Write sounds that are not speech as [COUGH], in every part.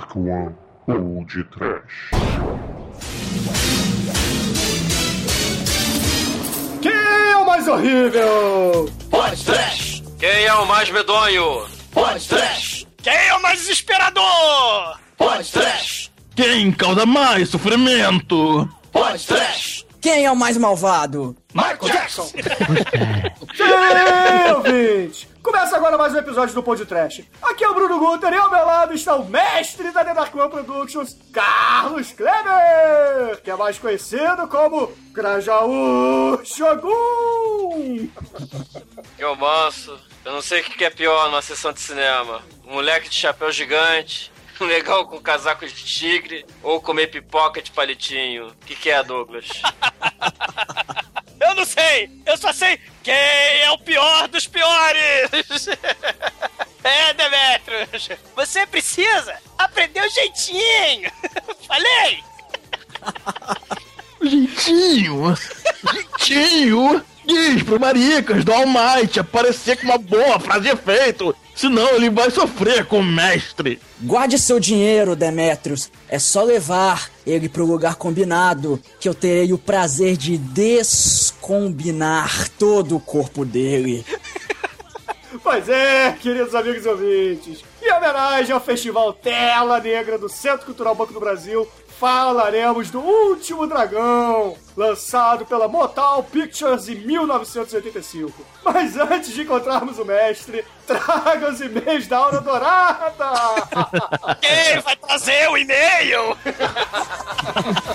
Dark One ou de Trash. Quem é o mais horrível? Pode Trash! Quem é o mais medonho? Pode Trash! Quem é o mais desesperador? Pode Trash! Quem causa mais sofrimento? Pode Trash! Quem é o mais malvado? Michael Jackson! Ouvinte! Começa agora mais um episódio do Pod Trash. Aqui é o Bruno Guter e ao meu lado está o mestre da The Dark One Productions, Carlos Kleber, que é mais conhecido como Grajaú Shogun. Eu manso. Eu não sei o que é pior numa sessão de cinema. Um moleque de chapéu gigante, um legal com casaco de tigre, ou comer pipoca de palitinho. O que, que é, Douglas? [LAUGHS] Eu não sei! Eu só sei quem é o pior dos piores! [LAUGHS] É, Demetrius! Você precisa aprender o jeitinho! [LAUGHS] Falei! [LAUGHS] Jeitinho! Jeitinho! Diz pro Maricas do Almighty aparecer com uma boa frase de efeito, senão ele vai sofrer com o mestre. Guarde seu dinheiro, Demetrius. É só levar ele pro lugar combinado, que eu terei o prazer de descombinar todo o corpo dele. [LAUGHS] Pois é, queridos amigos e ouvintes. Em homenagem ao Festival Tela Negra do Centro Cultural Banco do Brasil, falaremos do Último Dragão, lançado pela Motal Pictures em 1985. Mas antes de encontrarmos o mestre, [LAUGHS] traga os e-mails da Aura Dourada! [LAUGHS] Quem vai trazer o e-mail? [LAUGHS]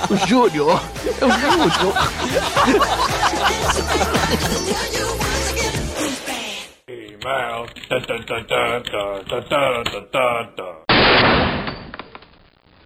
O Júnior! É o Júnior! Email.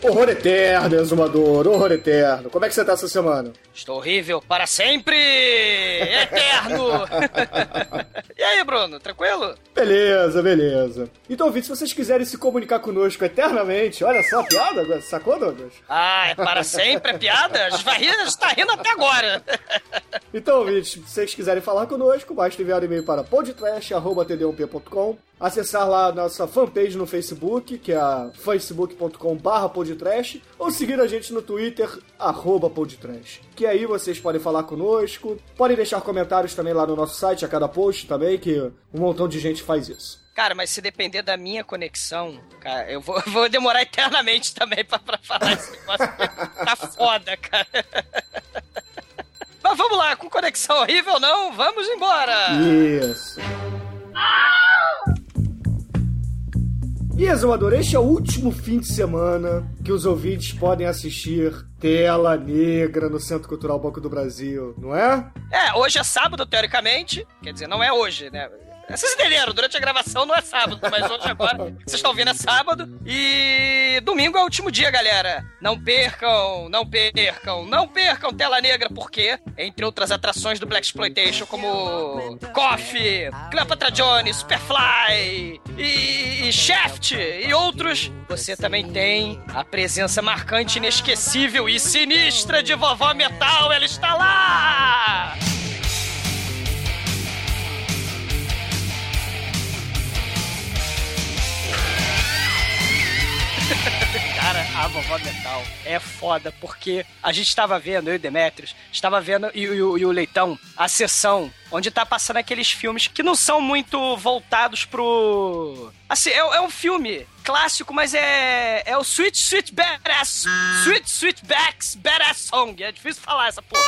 Horror eterno, exumador, horror eterno. Como é que você tá essa semana? Estou horrível para sempre! Eterno! [LAUGHS] e aí, Bruno, tranquilo? Beleza, beleza. Então, ouvintes, se vocês quiserem se comunicar conosco eternamente, olha só a piada, sacou, Douglas? Ah, é para sempre a piada? A gente tá rindo até agora. Então, ouvintes, se vocês quiserem falar conosco, basta enviar um e-mail para podtrash.td1p.com acessar lá a nossa fanpage no Facebook, que é a facebook.com.br podtrash, ou seguir a gente no Twitter, arroba podtrash. Que aí vocês podem falar conosco, podem deixar comentários também lá no nosso site, a cada post também, que um montão de gente faz isso. Cara, mas se depender da minha conexão, cara, eu vou, [LAUGHS] vou demorar eternamente também pra, pra falar esse negócio. tá foda, cara. [LAUGHS] Mas vamos lá, com conexão horrível não, vamos embora! Isso. E, Exumador, este é o último fim de semana que os ouvintes podem assistir Tela Negra no Centro Cultural Banco do Brasil, não é? É, hoje é sábado, teoricamente. Quer dizer, não é hoje, né? Vocês entenderam, durante a gravação não é sábado, mas hoje agora vocês estão vendo é sábado. E domingo é o último dia, galera. Não percam, não percam, não percam Tela Negra, porque, entre outras atrações do Black Exploitation, como Coffee, Cleopatra Jones, Superfly e, e Shaft e outros, você também tem a presença marcante, inesquecível e sinistra de Vovó Metal. Ela está lá! [LAUGHS] Cara, a vovó metal é foda, porque a gente estava vendo, eu e Demetrius, estava vendo, e, e, e o Leitão, a sessão onde tá passando aqueles filmes que não são muito voltados pro. Assim, é, é um filme clássico, mas é. É o Sweet Sweet Badass. Sweet Sweet Backs Badass Song. É difícil falar essa porra.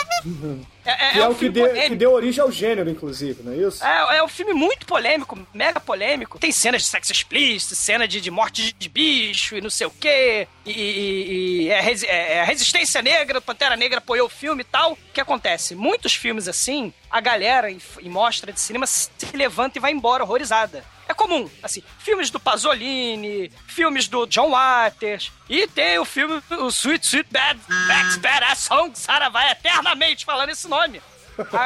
É, é, Que é, um o que deu, que deu origem ao gênero, inclusive, não é isso? É, é um filme muito polêmico, mega polêmico. Tem cenas de sexo explícito, cena de, de morte de bicho e não sei o quê. E, e- e é, é- é a Resistência Negra, Pantera Negra apoiou o filme e tal. O que acontece? Muitos filmes assim, a galera em, mostra de cinema se levanta e vai embora horrorizada. É comum, assim, filmes do Pasolini, filmes do John Waters, e tem o filme, o Sweet Sweet Bad, Bad Badass Song, Sarah vai eternamente falando esse nome.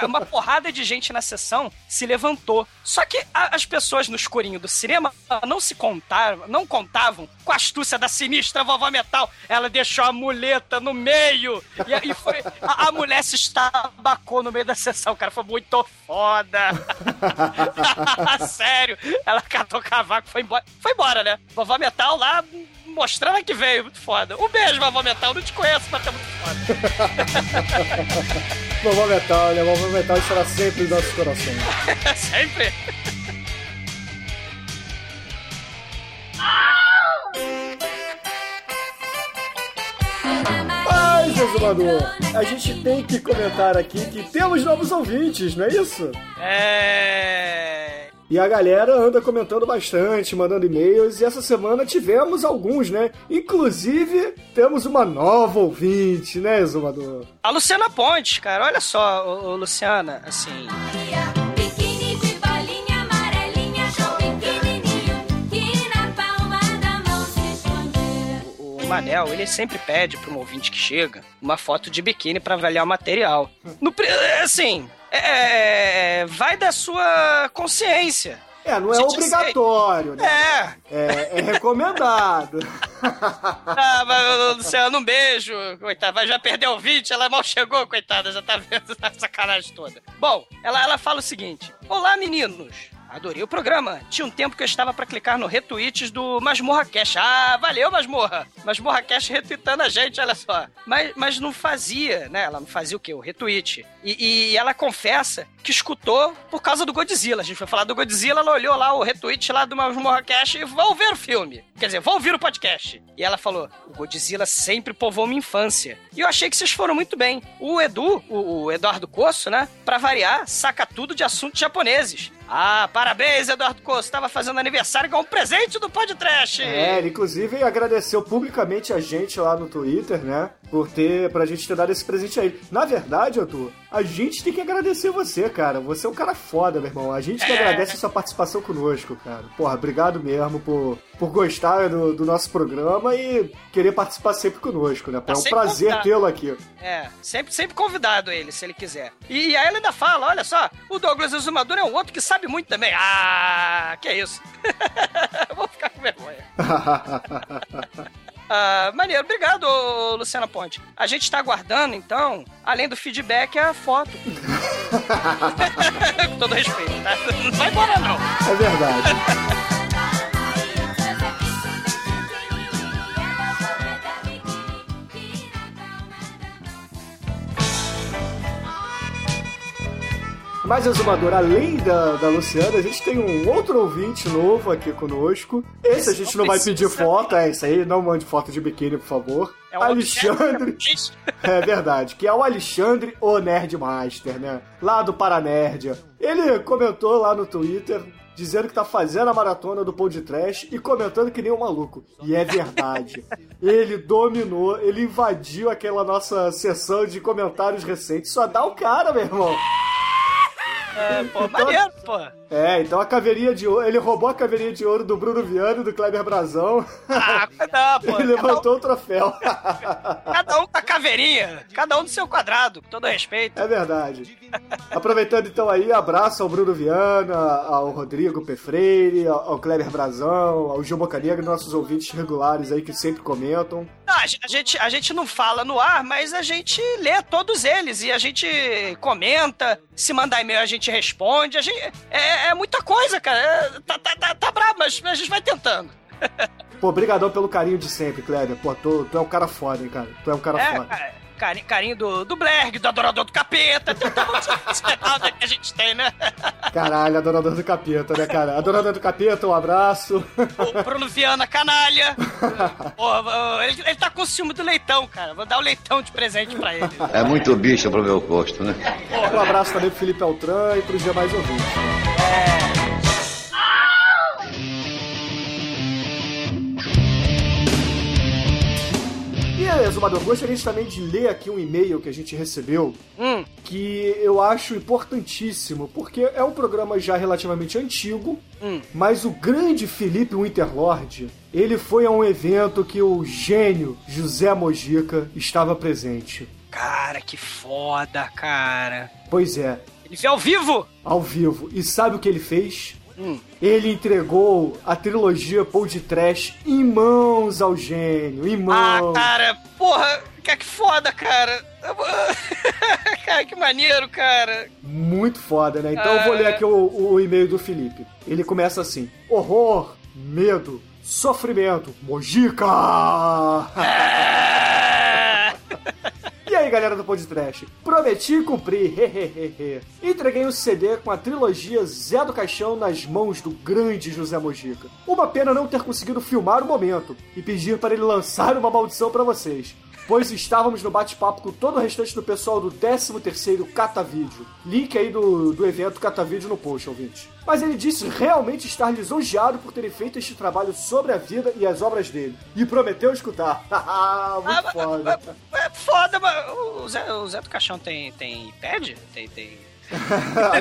Uma porrada de gente na sessão se levantou. Só que a- as pessoas no escurinho do cinema não se contavam, não contavam com a astúcia da sinistra vovó Metal. Ela deixou a muleta no meio e, e foi, a, a mulher se estabacou no meio da sessão, cara. Foi muito foda. [LAUGHS] Sério. Ela catou cavaco, foi embora. Foi embora, né? Vovó Metal lá mostrando que veio. Muito foda. Um beijo, vovó Metal. Não te conheço, mas tá muito foda. [LAUGHS] Vovó Metal, né? Vovó Metal estará sempre em nossos corações. [LAUGHS] Sempre. Mas, Exumador, a gente tem que comentar aqui que temos novos ouvintes, não é isso? É. E a galera anda comentando bastante, mandando e-mails, e essa semana tivemos alguns, né? Inclusive, temos uma nova ouvinte, né, Exumador? A Luciana Pontes, cara, olha só, ô, ô, Luciana, assim. Biquíni de bolinha amarelinha, tão pequenininho, que na palma da mão se esconde. O Manel, ele sempre pede pra um ouvinte que chega uma foto de biquíni pra avaliar o material. No, assim, é, é, vai da sua consciência. É, não é Gente, obrigatório, né? É, É, é recomendado. [LAUGHS] ah, mas, Luciano, um beijo, coitada, vai já perdeu o ouvinte, ela mal chegou, coitada, já tá vendo essa sacanagem toda. Bom, ela, ela fala o seguinte: Olá, meninos. Adorei o programa. Tinha um tempo que eu estava pra clicar no retweets do Masmorra Cash. Ah, valeu, Masmorra. Masmorra Cash retweetando a gente, olha só. Mas, mas não fazia, né? Ela não fazia o quê? O retweet. E, e ela confessa que escutou por causa do Godzilla. A gente foi falar do Godzilla, ela olhou lá o retweet lá do Masmorra Cash e vou ver o filme. Quer dizer, vou ouvir o podcast. E ela falou: o Godzilla sempre povoou minha infância. E eu achei que vocês foram muito bem. O Edu, o, o Eduardo Coço, né? Pra variar, saca tudo de assuntos japoneses. Ah, parabéns, Eduardo Coço. Tava fazendo aniversário com um presente do podcast. É, ele inclusive agradeceu publicamente a gente lá no Twitter, né? Por ter, pra gente ter dado esse presente a ele. Na verdade, Arthur, a gente tem que agradecer você, cara. Você é um cara foda, meu irmão. A gente que [LAUGHS] agradece a sua participação conosco, cara. Porra, obrigado mesmo por, por gostar do, do nosso programa e querer participar sempre conosco, né? Tá é um prazer tê-lo aqui. É, sempre, sempre convidado ele, se ele quiser. E, e aí ela ainda fala, olha só, o Douglas Exumador é um outro que sabe muito também. Ah, que isso. [LAUGHS] Eu Vou ficar com vergonha. [LAUGHS] Ah, maneiro, obrigado, Luciana Ponte. A gente tá aguardando, então, além do feedback, a foto. [LAUGHS] [LAUGHS] com todo respeito, tá? Não vai embora, não. É verdade. Mas, Exumador, além da, da Luciana, a gente tem um outro ouvinte novo aqui conosco. Esse a gente não vai pedir foto, é isso aí, não mande foto de biquíni, por favor. É Alexandre. [LAUGHS] É verdade, que é o Alexandre, o Nerdmaster, né? Lá do Paranerdia. Ele comentou lá no Twitter dizendo que tá fazendo a maratona do Pão de Trash e comentando que nem um maluco. E é verdade. [LAUGHS] ele dominou, ele invadiu aquela nossa sessão de comentários recentes. Só dá o cara, meu irmão. É, pô, maneiro, pô. É, então a caveirinha de ouro. Ele roubou a caveirinha de ouro do Bruno Viana e do Kleber Brazão. Ah, [LAUGHS] não, pô. Ele Cada um, levantou o troféu. cada um com a caveirinha. Cada um do seu quadrado, com todo respeito. É verdade. Aproveitando então aí, abraço ao Bruno Viana, ao Rodrigo P. Freire, ao ao Kleber Brazão, ao Gil Bocanegra, nossos ouvintes regulares aí que sempre comentam. Não, a gente, a gente não fala no ar, mas a gente lê todos eles e a gente comenta. Se mandar e-mail, a gente responde. A gente, é, é muita coisa, cara. É, tá, tá, tá, tá brabo, mas a gente vai tentando. Pô, brigadão pelo carinho de sempre, Kleber. Pô, tu, tu é um cara foda, hein, cara. Tu é um cara É, foda. cara, carinho, carinho do, do Blerg, do Adorador do Capeta. Tem um monte de que a gente tem, né? Caralho, adorador do capeta, né, cara? Adorador do capeta, um abraço. O Bruno Viana, canalha. [LAUGHS] Pô, ele, ele tá com ciúme do leitão, cara. Vou dar o leitão de presente pra ele. É muito bicho pro meu gosto, né? Um abraço também pro Felipe Altran e pros demais ouvintes. E aí, Exumador, gostaria também de ler aqui um e-mail que a gente recebeu Hum, que eu acho importantíssimo, porque é um programa já relativamente antigo, Hum. mas o grande Felipe Winterlord, ele foi a um evento que o gênio José Mojica estava presente. Cara, que foda, cara. Pois é, Ele veio ao vivo? ao vivo. E sabe o que ele fez? Hum. Ele entregou a trilogia Paul de Trash em mãos ao gênio, em Ah, mãos. cara, porra, que, que foda, cara. [LAUGHS] cara, que maneiro, cara. Muito foda, né? Então eu vou ler aqui o, o e-mail do Felipe. Ele começa assim: horror, medo, sofrimento, mojica! [LAUGHS] [LAUGHS] E aí, galera do Podcast? Prometi cumprir, hehehehe. Entreguei um CD com a trilogia Zé do Caixão nas mãos do grande José Mojica. Uma pena não ter conseguido filmar o momento e pedir para ele lançar uma maldição para vocês. Pois estávamos no bate-papo com todo o restante do pessoal do 13º Catavídeo. Link aí do, do evento Catavídeo no post, ouvinte. Mas ele disse realmente estar lisonjeado por terem feito este trabalho sobre a vida e as obras dele. E prometeu escutar. [LAUGHS] Muito foda. É foda, mas o Zé, o Zé do Caixão tem, tem iPad? Tem, tem...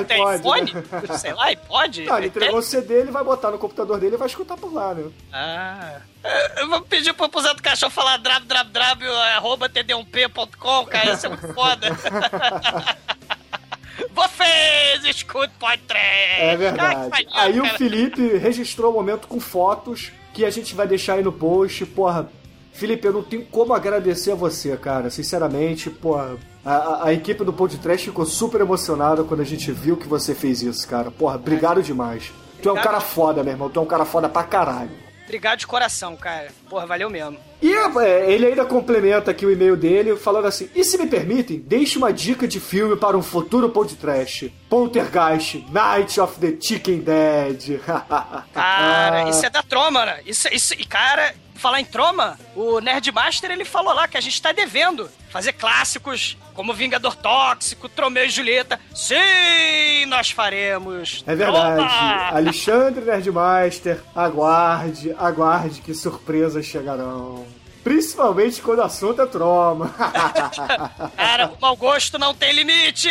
tem iPod, iPhone? né? Sei lá, iPod? Não, ele entregou o CD, ele vai botar no computador dele e vai escutar por lá, né? Ah. Eu vou pedir pro, Zé do Caixão falar drab, drab, drab, arroba td1p.com, cara, isso é muito foda. [LAUGHS] Vocês escutam podcast. É verdade. Aí o Felipe registrou o momento com fotos que a gente vai deixar aí no post. Porra, Felipe, eu não tenho como agradecer a você, cara. Sinceramente, porra. A, a- equipe do podcast ficou super emocionada quando a gente viu que você fez isso, cara. Porra, obrigado demais. Tu é um Obrigado. cara foda, meu irmão. Tu é um cara foda pra caralho. Obrigado de coração, cara. Porra, valeu mesmo. E é, ele ainda complementa aqui o e-mail dele, falando assim: E se me permitem, deixe uma dica de filme para um futuro podcast: Poltergeist, Night of the Chicken Dead. [LAUGHS] Cara, isso é da Troma, né? Isso, isso, e cara, falar em Troma, o Nerdmaster ele falou lá que a gente tá devendo fazer clássicos como Vingador Tóxico, Tromeu e Julieta. Sim, nós faremos. É verdade. Troma! [LAUGHS] Alexandre Nerdmaster, aguarde, aguarde que surpresas chegarão. Principalmente quando o assunto é troma. [LAUGHS] Cara, o mau gosto não tem limite!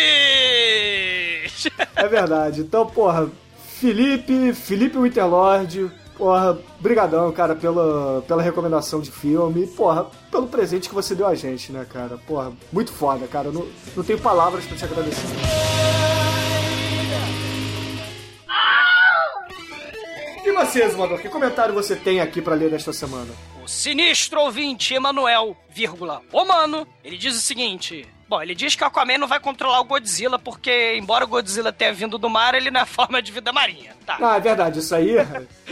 é verdade. Então, porra, Felipe, Felipe Winterlord, porra, brigadão, cara, pela, pela recomendação de filme porra, pelo presente que você deu a gente, né, cara? Porra, muito foda, cara. Não, não tenho palavras pra te agradecer. E você, Zumador, que comentário você tem aqui pra ler nesta semana? O sinistro ouvinte Emanuel, vírgula, mano, ele diz o seguinte. Bom, ele diz que o Aquaman não vai controlar o Godzilla porque, embora o Godzilla tenha vindo do mar, ele não é [LAUGHS] forma de vida marinha. Tá. Ah, é verdade, isso aí.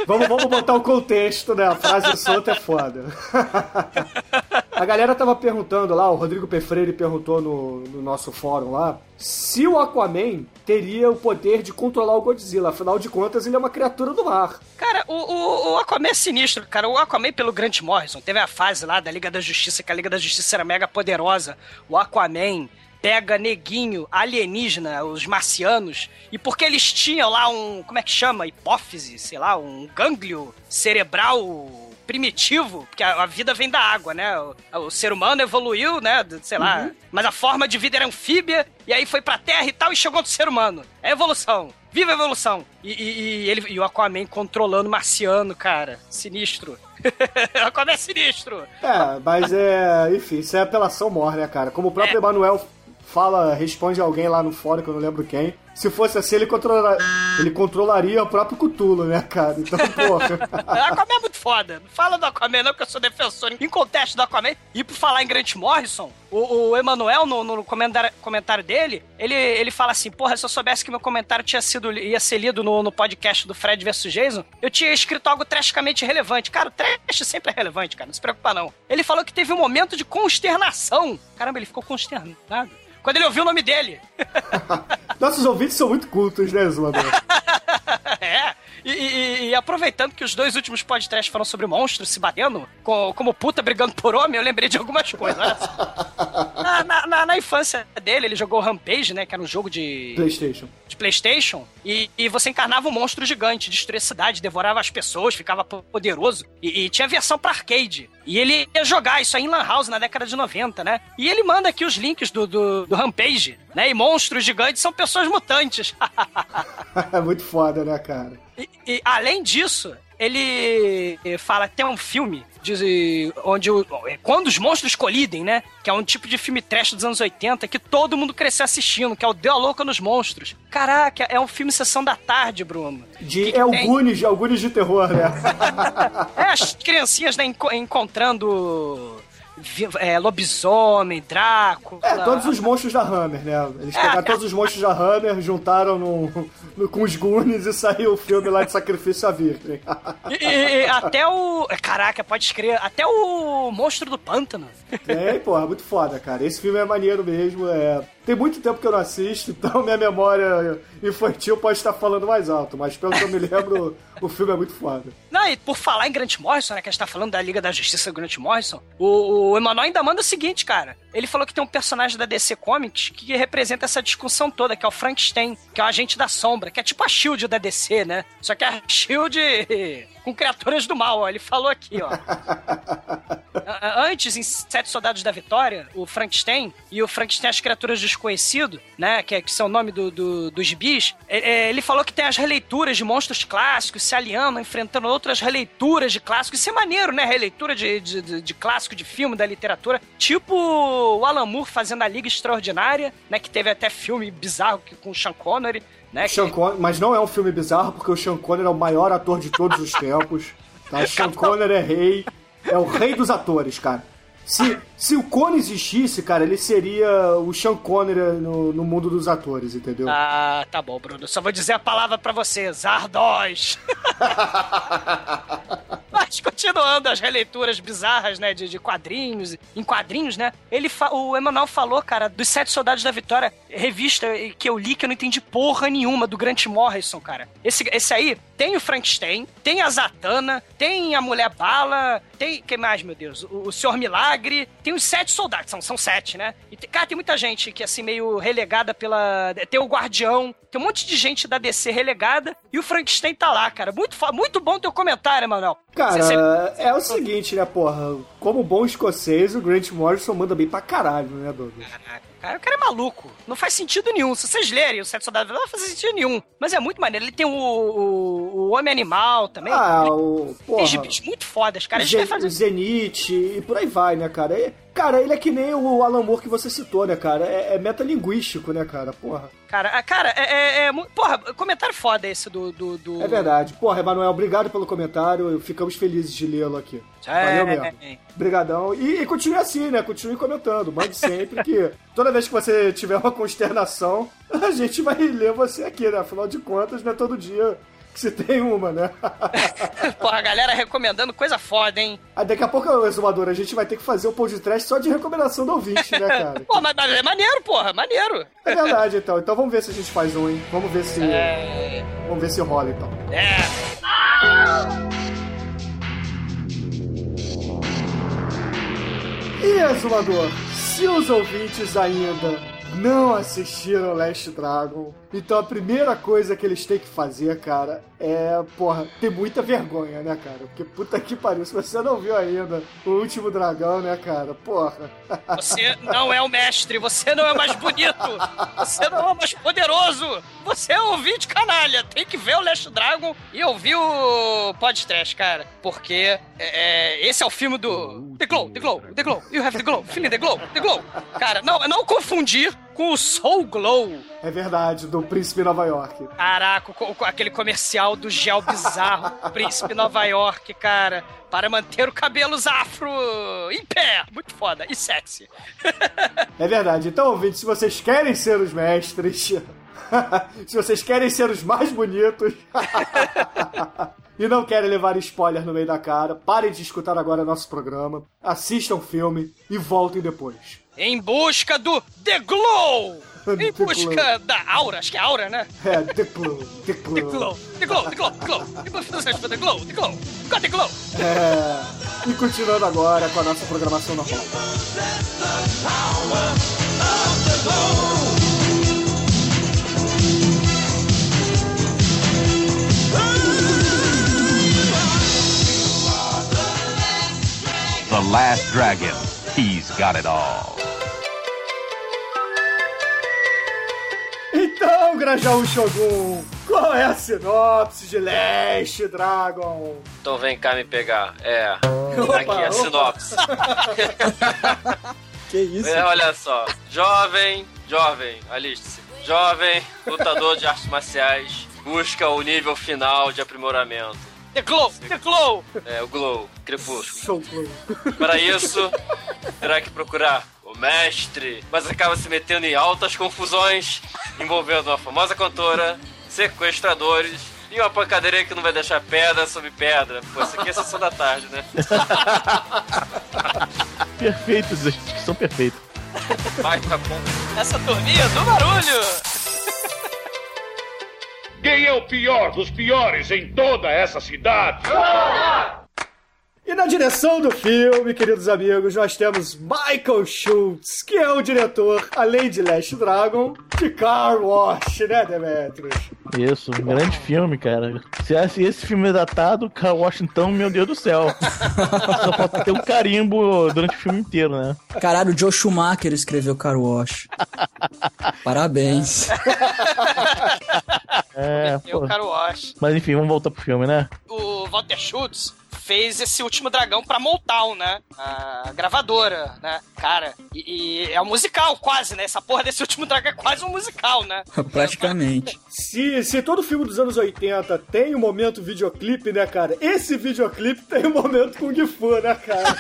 vamos, vamos botar o contexto, né? A frase solta é foda. [LAUGHS] A galera tava perguntando lá, o Rodrigo P. Freire perguntou no, no nosso fórum lá, se o Aquaman teria o poder de controlar o Godzilla. Afinal de contas, ele é uma criatura do mar. Cara, o, o, o Aquaman é sinistro, cara. O Aquaman, pelo Grant Morrison, teve a fase lá da Liga da Justiça, que a Liga da Justiça era mega poderosa. O Aquaman pega neguinho, alienígena, os marcianos, e porque eles tinham lá um, como é que chama? Hipófise, sei lá, um gânglio cerebral primitivo, porque a, a vida vem da água, né? O, o ser humano evoluiu, né? Sei lá, Uhum. mas a forma de vida era anfíbia, e aí foi pra terra e tal, e chegou no ser humano. É evolução. Viva a evolução! E, e- e ele, e o Aquaman controlando o marciano, cara. Sinistro. o [LAUGHS] Aquaman é sinistro. É, mas é. Enfim, isso é apelação mor, né, cara? Como o próprio Emanuel fala, responde alguém lá no fórum, que eu não lembro quem. Se fosse assim, ele, controla, ele controlaria o próprio Cutulo, né, cara? Então, porra. [LAUGHS] Aquaman é muito foda. Não fala do Aquaman, não, que eu sou defensor em contexto do Aquaman. E por falar em Grant Morrison, o, o Emanuel, no, no comentário, comentário dele, ele, ele fala assim: Porra, se eu soubesse que meu comentário tinha sido, ia ser lido no, no podcast do Fred vs Jason, eu tinha escrito algo trashicamente relevante. Cara, o trash sempre é relevante, cara. Não se preocupa, não. Ele falou que teve um momento de consternação. Caramba, ele ficou consternado. Quando ele ouviu o nome dele. [LAUGHS] Nossos ouvintes são muito cultos, né, Zumador? [LAUGHS] é. E, e- e aproveitando que os dois últimos podcasts foram sobre monstros se batendo, co- como puta brigando por homem, eu lembrei de algumas coisas. [LAUGHS] Na, na- na- na infância dele, ele jogou Rampage, né? Que era um jogo de, PlayStation. de PlayStation. E, e você encarnava um monstro gigante, destruía a cidade, devorava as pessoas, ficava po- poderoso. E, e tinha versão pra arcade. E ele ia jogar isso aí em Lan House na década de 90, né? E ele manda aqui os links do, do, do Rampage, né? E monstros gigantes são pessoas mutantes. [LAUGHS] [LAUGHS] é muito foda, né, cara? E, e, além disso, ele eh, fala tem um filme de, onde o, é quando os monstros colidem, né? Que é um tipo de filme trash dos anos 80 que todo mundo cresceu assistindo, que é o Deu a Louca nos Monstros. Caraca, é um filme Sessão da Tarde, Bruno. De Que que é o tem? Goonies, é o Goonies de terror, né? [LAUGHS] É, as criancinhas né, enco- encontrando é, lobisomem, Drácula. É, todos os monstros da Hammer, né? Eles É, pegaram é. todos os monstros da Hammer, juntaram no, no- com os Goonies e saiu o filme lá de Sacrifício à Virgem. E, e- e até o. Caraca, pode escrever. Até o monstro do pântano. É, porra, muito foda, cara. Esse filme é maneiro mesmo. É... Tem muito tempo que eu não assisto, então minha memória infantil pode estar falando mais alto, mas pelo que eu me lembro, o filme é muito foda. Não, e por falar em Grant Morrison, né? Que a gente tá falando da Liga da Justiça do Grant Morrison, o, o Emanuel ainda manda o seguinte, cara. Ele falou que tem um personagem da DC Comics que representa essa discussão toda, que é o Frankenstein, que é o agente da sombra, que é tipo a Shield da DC, né? Só que a Shield [LAUGHS] com criaturas do mal, ó. Ele falou aqui, ó. [LAUGHS] Antes, em Sete Soldados da Vitória, o Frankenstein e o Frankenstein as Criaturas Desconhecido, né? Que, é- que são o nome do, do- dos gibis. é- é, Ele falou que tem as releituras de monstros clássicos se aliando, enfrentando outras releituras de clássicos. Isso é maneiro, né? Releitura de, de, de- de clássico, de filme, da literatura. Tipo o Alan Moore fazendo a Liga Extraordinária, né? Que teve até filme bizarro que- com o Sean Connery, né? Sean Connery, mas não é um filme bizarro, porque o Sean Connery é o maior ator de todos os tempos. Tá? [LAUGHS] Sean Connery é rei, é o rei dos atores, cara. Se, se o Cone existisse, cara, ele seria o Sean Connery no, no mundo dos atores, entendeu? Ah, tá bom, Bruno. Só vou dizer a palavra pra você: Zardoz. [LAUGHS] Mas continuando as releituras bizarras, né, de, de quadrinhos, em quadrinhos, né? Ele o Emanuel falou, cara, dos Sete Soldados da Vitória, revista que eu li que eu não entendi porra nenhuma do Grant Morrison, cara. Esse, esse aí tem o Frankenstein, tem a Zatanna, tem a Mulher Bala, tem. Quem mais, meu Deus? O, o Senhor Milagre, tem os sete soldados, são, são sete, né? E, tem- cara, tem muita gente que, assim, meio relegada pela. Tem o Guardião, tem um monte de gente da DC relegada e o Frankenstein tá lá, cara. Muito, muito bom teu comentário, Emanuel. Cara, Você- é o seguinte, né, porra? Como bom escocês, o Grant Morrison manda bem pra caralho, né, Douglas? Caraca, cara, o cara é maluco. Não faz sentido nenhum. Se vocês lerem o Sete Soldados, não vai fazer sentido nenhum. Mas é muito maneiro. Ele tem o, o, o Homem Animal também. Ah, Ele o. tem Porra. gibis muito fodas, cara. Zen- fazer. Zenith e por aí vai, né, cara? E, cara, ele é que nem o Alan Moore que você citou, né, cara? É, é metalinguístico, né, cara? Porra. Cara, ah, cara, é, é, é Porra, comentário foda esse do. do, do... É verdade. Porra, Emanuel, obrigado pelo comentário. Ficamos felizes de lê-lo aqui. É, Valeu mesmo. Obrigadão. E, e continue assim, né? Continue comentando. Mande sempre que toda vez que você tiver uma consternação, [LAUGHS] a gente vai ler você aqui, né? Afinal de contas, não é todo dia que [LAUGHS] se tem uma, né? [LAUGHS] Porra, a galera recomendando coisa foda, hein? Ah, Daqui a pouco, Exumador, a gente vai ter que fazer um podcast só de recomendação do ouvinte, né, cara? [LAUGHS] Pô, mas, mas é maneiro, porra, maneiro. É verdade, então. Então vamos ver se a gente faz um, hein? Vamos ver se. É. Vamos ver se rola, então. É. E, Exumador, se os ouvintes ainda não assistiram Last Dragon, então a primeira coisa que eles têm que fazer, cara, é, porra, ter muita vergonha, né, cara? Porque puta que pariu, se você não viu ainda o último dragão, né, cara? Porra. Você não é o mestre, você não é mais bonito, você não é mais poderoso, você é o ouvinte canalha. Tem que ver o Last Dragon e ouvir o podcast, cara. Porque é, é, esse é o filme do The Glow, The Glow, The Glow, you have the glow, feeling the glow, the glow. Cara, não, não confundir com o Soul Glow. É verdade, do Príncipe Nova York. Caraca, aquele comercial do gel bizarro, [LAUGHS] Príncipe Nova York, cara, para manter o cabelo afro em pé. Muito foda e sexy. É verdade. Então, ouvintes, se vocês querem ser os mestres, [LAUGHS] se vocês querem ser os mais bonitos [LAUGHS] e não querem levar spoiler no meio da cara, parem de escutar agora nosso programa, assistam o filme e voltem depois. Em busca do The Glow! Em The busca Glow. da Aura, acho que é Aura, né? É, The Glow, The Glow. The Glow, The Glow, The Glow, The Glow. Em busca do The Glow, The Glow. Got The Glow. É, e continuando agora com a nossa programação normal. The Last Dragon. He's got it all. Então, Grajaú Shogun, Qual é a sinopse de Last Dragon? Então vem cá me pegar. É. Opa, Aqui é a sinopse. [LAUGHS] Que isso? É, olha só. Jovem, jovem, aliste-se. Jovem, lutador de artes marciais, busca o nível final de aprimoramento. The Glow, The Glow. É, o Glow, Crepúsculo. Para isso, terá que procurar o mestre, mas acaba se metendo em altas confusões, envolvendo uma famosa cantora, sequestradores e uma pancadeira que não vai deixar pedra sobre pedra. Pô, isso aqui é sessão da tarde, né? [LAUGHS] Perfeitos, gente, que são perfeitos. Vai, tá bom. Essa turminha do barulho. Quem é o pior dos piores em toda essa cidade? E na direção do filme, queridos amigos, nós temos Michael Schultz, que é o diretor, além de Last Dragon, de Car Wash, né, Demetrius? Isso, um grande filme, cara. Se esse, esse filme é datado, Car Washington, meu Deus do céu. Só falta ter um carimbo durante o filme inteiro, né? Caralho, o Joe Schumacher escreveu Car Wash. Parabéns. É, pô. Caro Wash. Mas enfim, vamos voltar pro filme, né? O Walter Schultz fez esse último dragão pra Motown, né? A gravadora, né? Cara, e, e é um musical quase, né? Essa porra desse último dragão é quase um musical, né? [LAUGHS] Praticamente. Se, se todo filme dos anos 80 tem um momento videoclipe, né, cara? Esse videoclipe tem um momento Kung Fu, né, cara?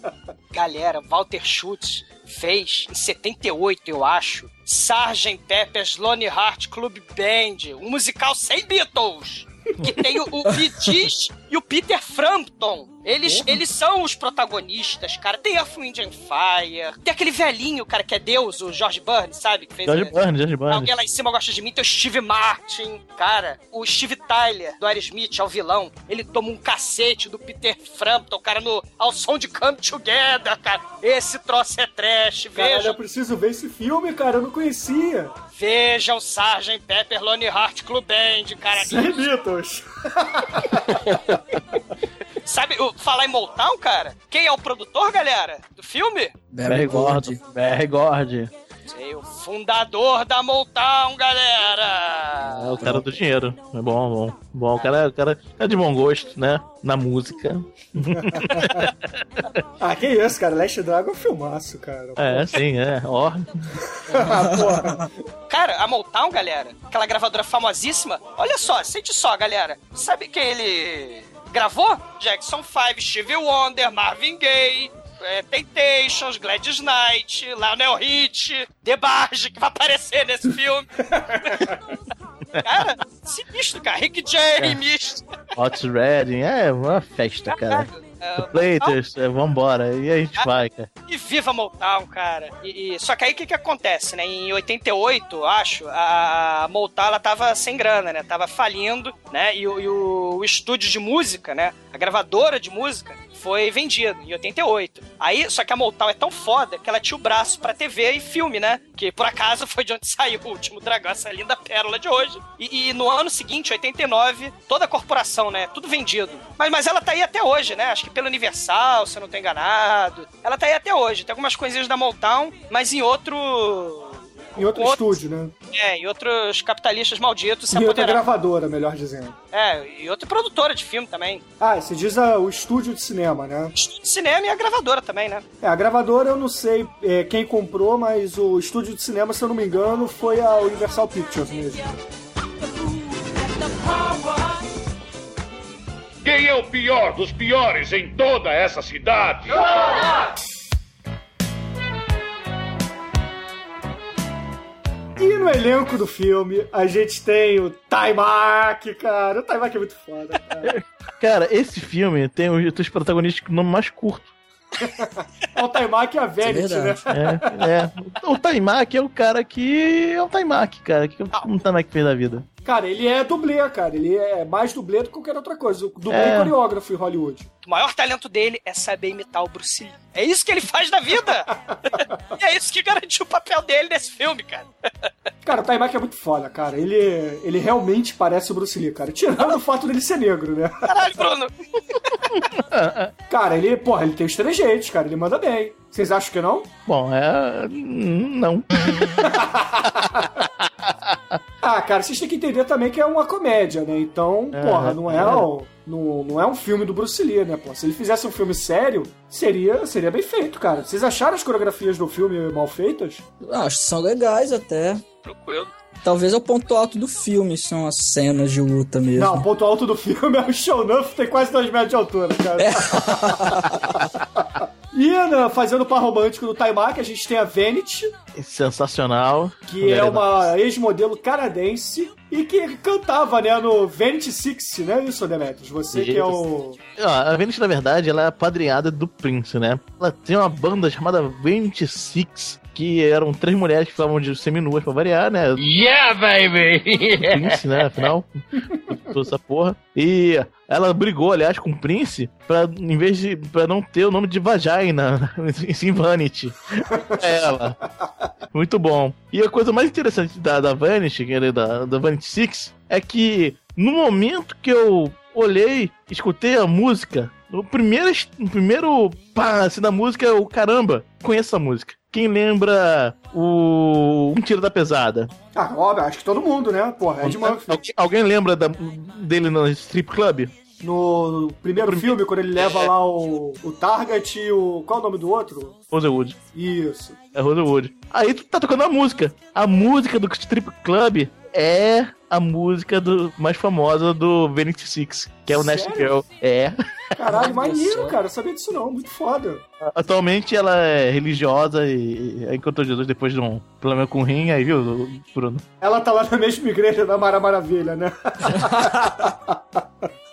[LAUGHS] [LAUGHS] Galera, Walter Schultz fez em 78, eu acho, Sgt. Pepper's Lonely Heart Club Band, um musical sem Beatles. Que tem o, o e o Peter Frampton. Eles, eles são os protagonistas, cara. Tem a Wind and Fire. Tem aquele velhinho, cara, que é Deus, o George Burns, sabe? Que fez George a- Burns, George Burns. Alguém lá em cima gosta de mim, tem o Steve Martin. Cara, o Steve Tyler, do Aerosmith, é o vilão. Ele toma um cacete do Peter Frampton, cara, no, ao som de Come Together, cara. Esse troço é trash, Caralho, veja. eu preciso ver esse filme, cara, eu não conhecia. Veja o Sgt. Pepper Lonely Heart Club Band, cara. Sem Beatles. [LAUGHS] Sabe, o, falar em Motown, cara? Quem é o produtor, galera, do filme? Barry Gordon. Barry Gordon. Sei, o fundador da Motown, galera. É o cara do dinheiro. É bom, bom. Bom, o cara, o cara é de bom gosto, né? Na música. [LAUGHS] Ah, que isso, cara. Last Dragon é um filmaço, cara. É, sim, é. Ó. [LAUGHS] Ah, porra. Cara, a Motown, galera, aquela gravadora famosíssima, olha só, sente só, galera. Sabe quem ele gravou? Jackson 5, Stevie Wonder, Marvin Gaye, é, Temptations, Gladys Knight, Lionel Rich, The Barge, que vai aparecer nesse filme. [LAUGHS] cara, sinistro, cara. Rick James. Hot Redding. É uma festa, cara. [LAUGHS] Platers, é, vambora. E a gente vai, cara. E viva Motown, cara. E, e- só que aí o que, que acontece, né? Em 88, acho, a Motown ela tava sem grana, né? Tava falindo, né? E, e o, o estúdio de música, né? A gravadora de música foi vendido em 88. Aí, só que a Motown é tão foda que ela tinha o braço pra TV e filme, né? Que por acaso foi de onde [LAUGHS] saiu o último dragão, essa linda pérola de hoje. E, e no ano seguinte, 89, toda a corporação, né? Tudo vendido. Mas, mas ela tá aí até hoje, né? Acho que pela Universal, se eu não tô enganado. Ela tá aí até hoje. Tem algumas coisinhas da Motown, mas em outro. Em outro estúdio, né? É, em outros capitalistas malditos se E outra gravadora, melhor dizendo. É, e outra produtora de filme também. Ah, você diz a- o estúdio de cinema, né? De cinema e a gravadora também, né? É, a gravadora eu não sei é, quem comprou, mas o estúdio de cinema, se eu não me engano, foi a Universal Pictures mesmo. Quem é o pior dos piores em toda essa cidade? E no elenco do filme, a gente tem o Taimak, cara. O Taimak é muito foda, cara. [LAUGHS] Cara, esse filme tem os, os protagonistas com o nome mais curto. É [LAUGHS] o Taimak e a Verity, né? É, é. O Taimak é o cara que. É o Taimak, cara. que o Taimak fez da vida? Cara, ele é dublê, cara. Ele é mais dublê do que qualquer outra coisa. O dublê É. coreógrafo em Hollywood. O maior talento dele é saber imitar o Bruce Lee. É isso que ele faz da vida! [LAUGHS] e é isso que garantiu o papel dele nesse filme, cara. Cara, o Taimak é muito foda, cara. Ele, ele realmente parece o Bruce Lee, cara. Tirando o fato dele ser negro, né? Caralho, Bruno! [LAUGHS] Cara, ele, porra, ele tem os trejeitos, cara. Ele manda bem. Vocês acham que não? Bom, é. hum, Não. [LAUGHS] Ah, cara, vocês têm que entender também que é uma comédia, né? Então, É, porra, não é, é. o- não, não é um filme do Bruce Lee, né, pô? Se ele fizesse um filme sério, seria, seria bem feito, cara. Vocês acharam as coreografias do filme mal feitas? Acho que são legais até. Tranquilo. Talvez é o ponto alto do filme, são as cenas de luta mesmo. Não, o ponto alto do filme é o show Nuff tem quase 2 metros de altura, cara. [LAUGHS] e né, fazendo o par romântico do Taimak, a gente tem a Vanity, Sensacional. que é uma ex-modelo canadense e que cantava, né, no Vanity Six, né? Isso, Demetrius? Você que é o. Ah, A Venice, na verdade, ela é apadrinhada do Prince, né? Ela tem uma banda chamada 26, que eram três mulheres que ficavam de seminuas pra variar, né? Yeah, baby! Prince, né? Afinal, toda essa porra. E ela brigou, aliás, com o Prince pra, em vez de, pra não ter o nome de vagina, e sim Vanity. É ela. Muito bom. E a coisa mais interessante da, da Vanity, é da, da Vanity Six, é que no momento que eu olhei, escutei a música, o primeiro, o primeiro pá, assim, da música é o caramba, conheço essa música. Quem lembra o Um Tiro da Pesada? Ah, óbvio, acho que todo mundo, né? Porra, Ed Murphy. Alguém, alguém lembra da- dele no strip club? No primeiro filme, quando ele leva lá o, o Target e o. Qual é o nome do outro? Rosewood. Isso. É Rosewood. Aí tu tá tocando a música. A música do strip club é a música do, mais famosa do Vanity Six, que é o Nasty? Girl. É. Caralho, [LAUGHS] maneiro, cara. Eu sabia disso não. Muito foda. Atualmente ela é religiosa e, e encontrou Jesus depois de um problema com o rim, aí viu, Bruno? Ela tá lá na mesma igreja da Mara Maravilha, né? [LAUGHS]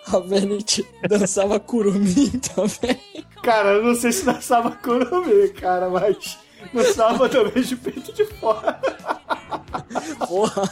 A Vanity dançava curumim também. Cara, eu não sei se dançava curumim, cara, mas dançava também de peito de fora. Porra.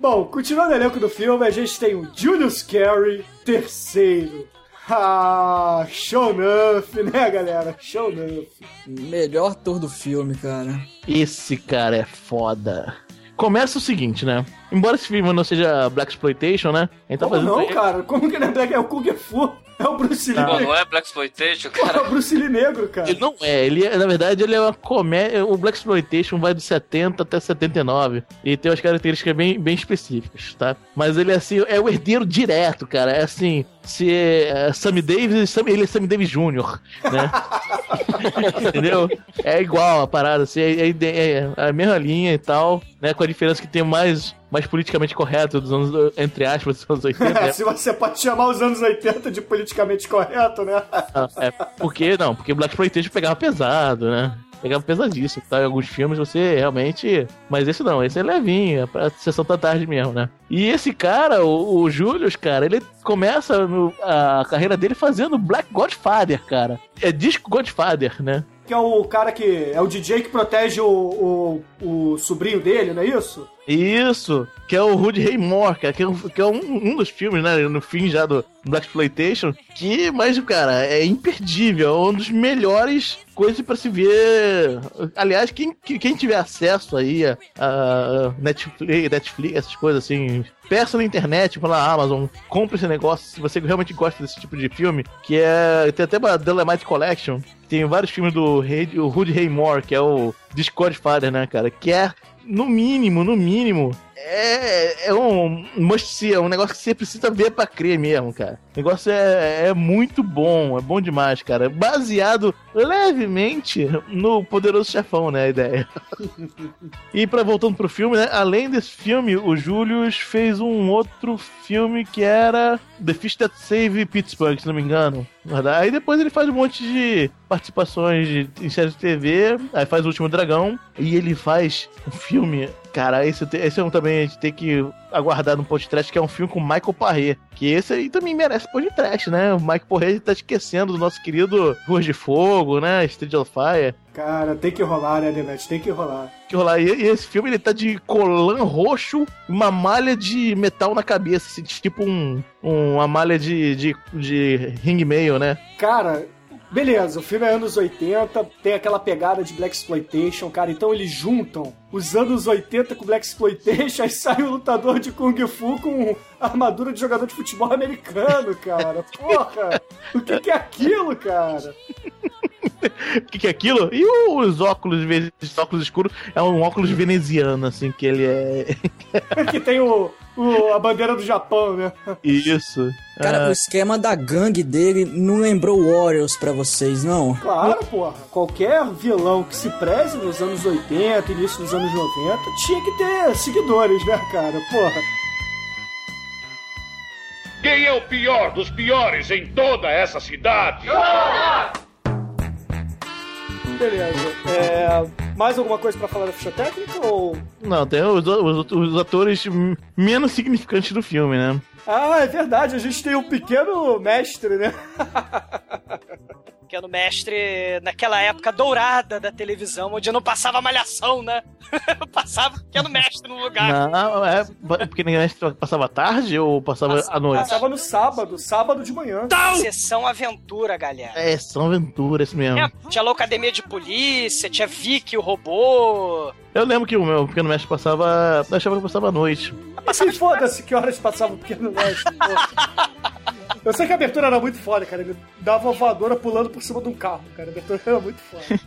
Bom, continuando o elenco do filme, a gente tem o Julius Carey, terceiro. Ah, show enough, né, galera? Show enough. Melhor ator do filme, cara. Esse cara é foda. Começa o seguinte, né? Embora esse filme não seja Black Exploitation, né? Então Como não, cara? Como que não é Black? É o Kung Fu. É o Bruce Lee. Pô, não é Black Exploitation, Pô, é cara? o Bruce Lee negro, cara. Ele não é, ele é, na verdade, ele é uma comédia. O Black Exploitation vai de 70 até 79. E tem umas características bem, bem específicas, tá? Mas ele é assim, é o herdeiro direto, cara. É assim, se é Sammy Davis, Sammy- ele é Sammy Davis Jr., né? [LAUGHS] Entendeu? É igual a parada, assim, é, é- é a mesma linha e tal, né? Com a diferença que tem mais, mais politicamente correto dos anos, entre aspas, dos anos 80. né? Se você pode chamar os anos 80 de politicamente correto, né? Ah, É, porque não, porque Black Exploitation pegava pesado, né? Pegava pesadíssimo, tá? Em alguns filmes você realmente. Mas esse não, esse é levinho, é pra sessão da tarde mesmo, né? E esse cara, o, o Julius, cara, ele começa no- a carreira dele fazendo Black Godfather, cara. É disco Godfather, né? Que é o cara que. É o DJ que protege o, o, o sobrinho dele, não é isso? Isso, que é o Rudy Ray Moore, cara, que é, um, que é um, um dos filmes, né, no fim já do Black Exploitation, que, mas, cara, é imperdível, é um dos melhores coisas pra se ver. Aliás, quem, quem tiver acesso aí a, a Netflix, Netflix, essas coisas assim, peça na internet, pela Amazon, compre esse negócio, se você realmente gosta desse tipo de filme, que é, tem até uma Delamite Collection, tem vários filmes do Rudy Moore, que é o Discord Father, né, cara, que é no mínimo, no mínimo, é, é um must é um negócio que você precisa ver pra crer mesmo, cara. O negócio é, é muito bom, é bom demais, cara. Baseado levemente no Poderoso Chefão, né, a ideia. [LAUGHS] e pra voltando pro filme, né, além desse filme, o Julius fez um outro filme que era The Fish That Save Pittsburgh, se não me engano. Aí depois ele faz um monte de participações de, em séries de TV, aí faz O Último Dragão, e ele faz um filme, cara, esse, esse é um também a gente tem que aguardar no podcast, que é um filme com Michael Parré, que esse aí também merece podcast, né? O Michael Parré tá esquecendo do nosso querido Ruas de Fogo, né? Street of Fire. Cara, tem que rolar, né, Demet? Tem que rolar. Que rolar. E, e esse filme ele tá de colã roxo uma malha de metal na cabeça, assim, tipo um, um- uma malha de, de, de ring mail, né? Cara, beleza, o filme é anos 80, tem aquela pegada de Black Exploitation, cara, então eles juntam os anos 80 com Black Exploitation, [LAUGHS] aí sai um lutador de Kung Fu com armadura de jogador de futebol americano, cara. Porra! O que, que é aquilo, cara? O [LAUGHS] que, que é aquilo? E os óculos, de óculos escuros, é um óculos veneziano, assim, que ele é. [LAUGHS] que tem o, o- a bandeira do Japão, né? Isso. Cara, Ah, o esquema da gangue dele não lembrou Warriors pra vocês, não? Claro, porra. Qualquer vilão que se preze nos anos 80, início dos anos 90, tinha que ter seguidores, né, cara? Porra. Quem é o pior dos piores em toda essa cidade? Beleza. É, mais alguma coisa pra falar da ficha técnica ou... Não, tem os, os, os atores menos significantes do filme, né? Ah, é verdade, a gente tem um pequeno mestre, né? [LAUGHS] Pequeno mestre naquela época dourada da televisão, onde não passava malhação, né? [LAUGHS] passava pequeno mestre no lugar. Não, é porque ninguém passava tarde ou passava à noite? Passava no sábado, sábado de manhã. Sessão Aventura, galera. É, são aventuras mesmo. É, tinha Loucademia de Polícia, tinha Vicky, o robô. Eu lembro que o meu pequeno mestre passava. Eu achava que passava à noite. Assim, foda-se que horas passava o pequeno mestre. [LAUGHS] Eu sei que a abertura era muito foda, cara. Ele dava uma voadora pulando por cima de um carro, cara. A abertura era muito foda.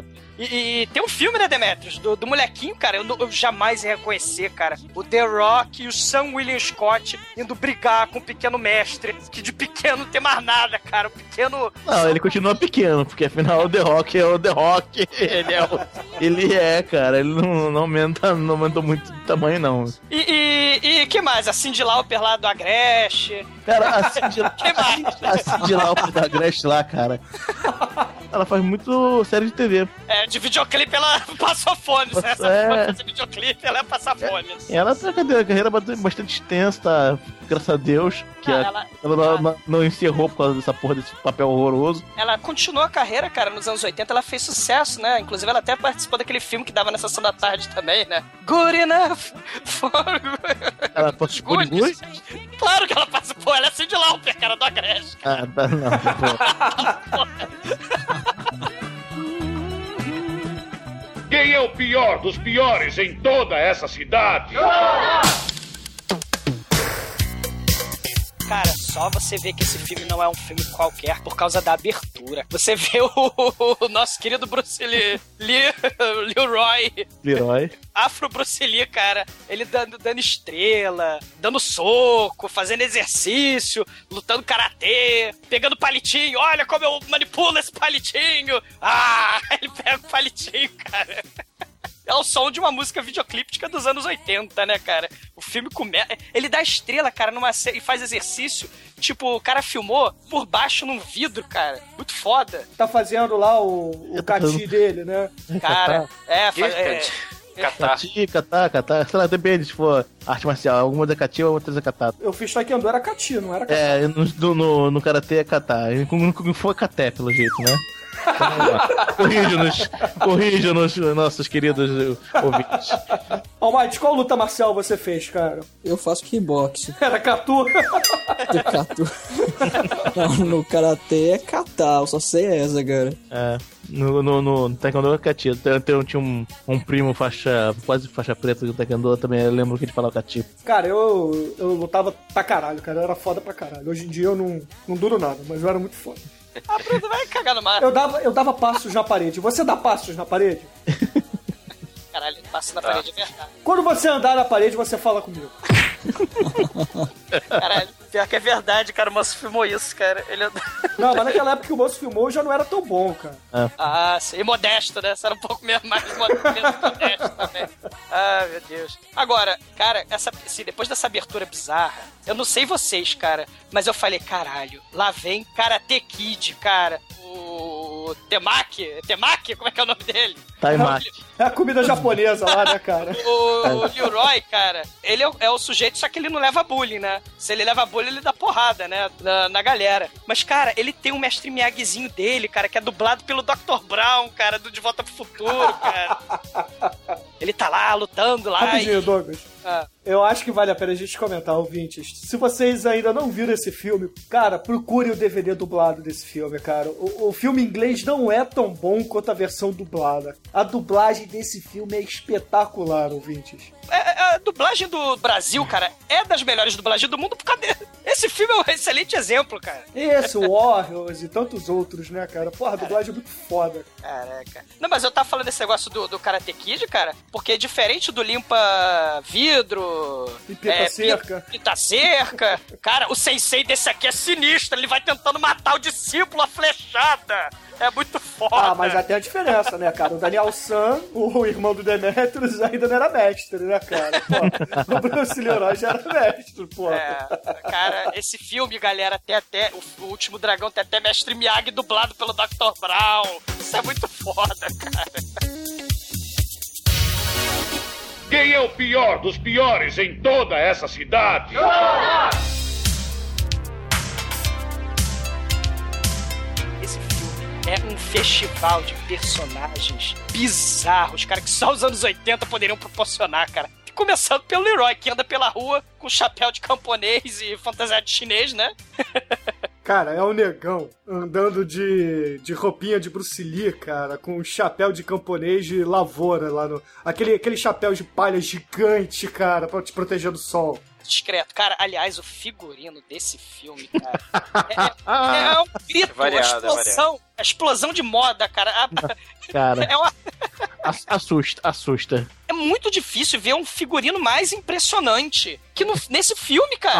[LAUGHS] E, e tem um filme, né, Demetrius? Do, do molequinho, cara, eu, eu jamais ia reconhecer, cara. O The Rock e o Sam William Scott indo brigar com o pequeno mestre, que de pequeno não tem mais nada, cara. O pequeno. Não, ele continua pequeno, porque afinal o The Rock é o The Rock. Ele é, o- ele é cara. Ele não, não, aumenta, não aumenta muito de tamanho, não. E, e, e que mais? A Cindy Lauper lá do Agreste. Cara, a Cindy, [LAUGHS] a Cindy Lauper da Grace lá, cara. Ela faz muito série de TV. É, de videoclipe ela [LAUGHS] passou fome. Se essa É. fosse fazer videoclipe, ela ia passar fome. Ela tem uma carreira- bastante extensa, tá? graças a Deus, que Ah, a- ela- ela, não, não- não encerrou por causa dessa porra desse papel horroroso. Ela continuou a carreira, cara, nos anos 80, ela fez sucesso, né? Inclusive, ela até participou daquele filme que dava na sessão da tarde também, né? Good enough [LAUGHS] for... Ela participou de? Claro que ela participou, ela é Cindy Lauper, cara, do Agreste. Ah, tá, não. pô. Quem é o pior dos piores em toda essa cidade? Cara, só você vê que esse filme não é um filme qualquer por causa da abertura. Você vê o, o nosso querido Bruce Lee, Lee, Leroy, Leroy. Afro Bruce Lee, cara, ele dando, dando estrela, dando soco, fazendo exercício, lutando karatê, pegando palitinho. Olha como eu manipulo esse palitinho. Ah, [LAUGHS] ele pega o palitinho, cara. É o som de uma música videoclíptica dos anos 80, né, cara? O filme começa. Ele dá estrela, cara, numa série e faz exercício. Tipo, o cara filmou por baixo num vidro, cara. Muito foda. Tá fazendo lá o, o cati dele, né? Cara, é, Que, fa- é, Cati? Catar. Cati, catar, catar. Sei lá, depende se for arte marcial. Alguma é cati, outra é catar. Eu fiz taekwondo, era cati, não era cati. É, no, no, no, no karatê é catar. No Kung Fu é caté, pelo jeito, né? Corrija-nos, corrija-nos, nossos queridos ouvintes. Almighty, qual luta marcial você fez, cara? Eu faço kickbox. [LAUGHS] Era Catu? Do katu. Não, no karatê é kata, eu só sei essa, cara. É, no, no, no Taekwondo é Kati. Eu, eu tinha um, um primo faixa, quase faixa preta do Taekwondo também. Eu lembro que ele falava Kati. Cara, eu, eu lutava pra caralho, cara. Eu era foda pra caralho. Hoje em dia eu não, não duro nada, mas eu era muito foda. Ah, Bruno, vai cagar no mar. Eu dava, eu dava passos na parede. Você dá passos na parede? Caralho, passa na parede, é verdade. Quando você andar na parede, você fala comigo. Caralho, pior que é verdade, cara. O moço filmou isso, cara. Ele é- [LAUGHS] Não, mas naquela época que o moço filmou já não era tão bom, cara. Ah, sim. E modesto, né? Você era um pouco menos, mais modesto também. Ah, meu Deus. Agora, cara, essa, assim, depois dessa abertura bizarra, eu não sei vocês, cara, mas eu falei, caralho, lá vem Karate Kid, cara. O Temaki, Temaki, como é que é o nome dele? Taimaki. É a comida japonesa lá, né, cara? [LAUGHS] O, o Leroy, cara, ele é o, é o sujeito, só que ele não leva bullying, né? Se ele leva bullying, ele dá porrada, né? Na, na galera. Mas, cara, ele tem um mestre Miyagizinho dele, cara, que é dublado pelo Dr. Brown, cara, do De Volta pro Futuro, cara. [LAUGHS] Ele tá lá lutando lá Rapidinho, e... Douglas. Ah. Eu acho que vale a pena a gente comentar, ouvintes. Se vocês ainda não viram esse filme, cara, procure o DVD dublado desse filme, cara. O, o filme inglês não é tão bom quanto a versão dublada. A dublagem desse filme é espetacular, ouvintes. É, é, a dublagem do Brasil, cara, é das melhores dublagens do mundo por causa dele. [LAUGHS] Esse filme é um excelente exemplo, cara. Esse, o Warriors e tantos outros, né, cara? Porra, a dublagem é muito foda. Caraca. Não, mas eu tava falando desse negócio do, do Karate Kid, cara, porque diferente do limpa vidro... E pita cerca. pi- Pita cerca. Cara, o sensei desse aqui é sinistro, ele vai tentando matar o discípulo a flechada. É muito foda. Ah, mas já tem a diferença, né, cara? O Daniel San, o irmão do Demetrius, ainda não era mestre, né, cara? Pô, o Bruce Leroy já era mestre, pô. É, cara, esse filme, galera, tem até. O, o último dragão tem até Mestre Miyagi dublado pelo Dr. Brown. Isso é muito foda, cara. Quem é o pior dos piores em toda essa cidade? Esse filme é um festival de personagens bizarros, cara, que só os anos 80 poderiam proporcionar, cara. Começando pelo Leroy, que anda pela rua com chapéu de camponês e fantasia de chinês, né? [LAUGHS] Cara, é um negão andando de, de roupinha de Bruce Lee, cara, com um chapéu de camponês de lavoura lá no. Aquele, aquele chapéu de palha gigante, cara, pra te proteger do sol. Discreto. Cara, aliás, o figurino desse filme, cara, [LAUGHS] é, é- é um grito, Variado, é a explosão, a explosão de moda, cara. A- Cara, é, uma- ass- assusta, assusta. é muito difícil ver um figurino mais impressionante que no- nesse filme, cara.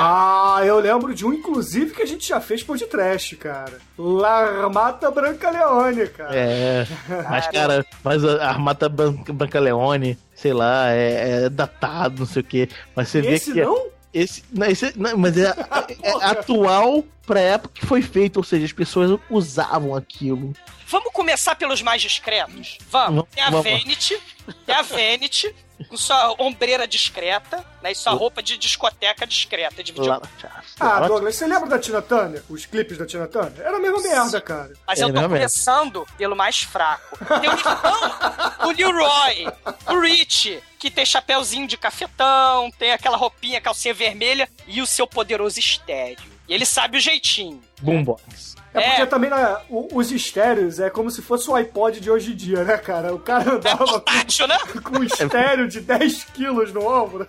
Ah, eu lembro de um, inclusive, que a gente já fez por de trash, cara. Larmata Branca Leone, cara. É, mas cara, mas a Armata Branca, Leone, sei lá, é, é datado, não sei o que. Mas você vê Esse que. é- não? Esse, não, esse, não, mas é, é [LAUGHS] atual pra época que foi feito, ou seja, as pessoas usavam aquilo. Vamos começar pelos mais discretos? Vamos. Tem a. Vanity, tem a Vanity, com sua ombreira discreta, né? E sua roupa de discoteca discreta, de vídeo. Ah, Douglas, você lembra da Tina Turner? Os clipes da Tina Turner? Era a mesma merda, cara. Mas É, eu tô é. começando pelo mais fraco. Tem o, não, o Leroy, o Rich, que tem chapéuzinho de cafetão, tem aquela roupinha, calcinha vermelha e o seu poderoso estéreo. E ele sabe o jeitinho. Boombox. É porque É. também né, os estéreos é como se fosse o iPod de hoje em dia, né, cara? O cara andava com, Portátil, né? com um estéreo de 10 quilos no ombro.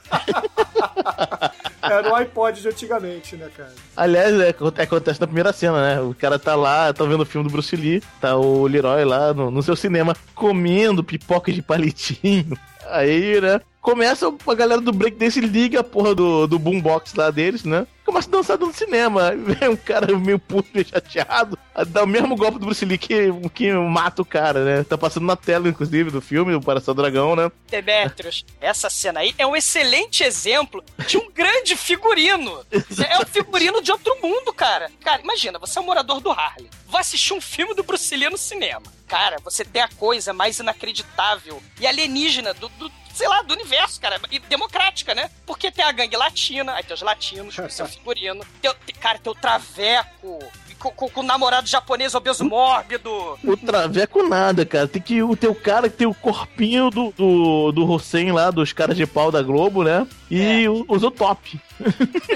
Era o iPod de antigamente, né, cara? Aliás, é, aconte- acontece na primeira cena, né? O cara tá lá, tá vendo o filme do Bruce Lee, tá o Leroy lá no, no seu cinema comendo pipoca de palitinho. Aí, né? Começa a galera do breakdance liga a porra do, do boombox lá deles, né? Começa a dançar no cinema. Vem [LAUGHS] um cara meio puto, meio chateado, dá o mesmo golpe do Bruce Lee que, que mata o cara, né? Tá passando na tela, inclusive, do filme, do Paração Dragão, né? Demetrius, essa cena aí é um excelente exemplo de um grande figurino. [LAUGHS] É um figurino de outro mundo, cara. Cara, imagina, você é um morador do Harlem. Vai assistir um filme do Bruce Lee no cinema. Cara, você tem a coisa mais inacreditável e alienígena do, do, sei lá, do universo, cara. E democrática, né? Porque tem a gangue latina, aí tem os latinos, o seu [LAUGHS] figurino. Tem, o- tem- cara, tem o traveco. Com, com- com o namorado japonês obeso mórbido. O traveco nada, cara. Tem que o teu cara que tem o corpinho do, do, do Hussein lá, dos caras de pau da Globo, né? E o- usou top. [LAUGHS]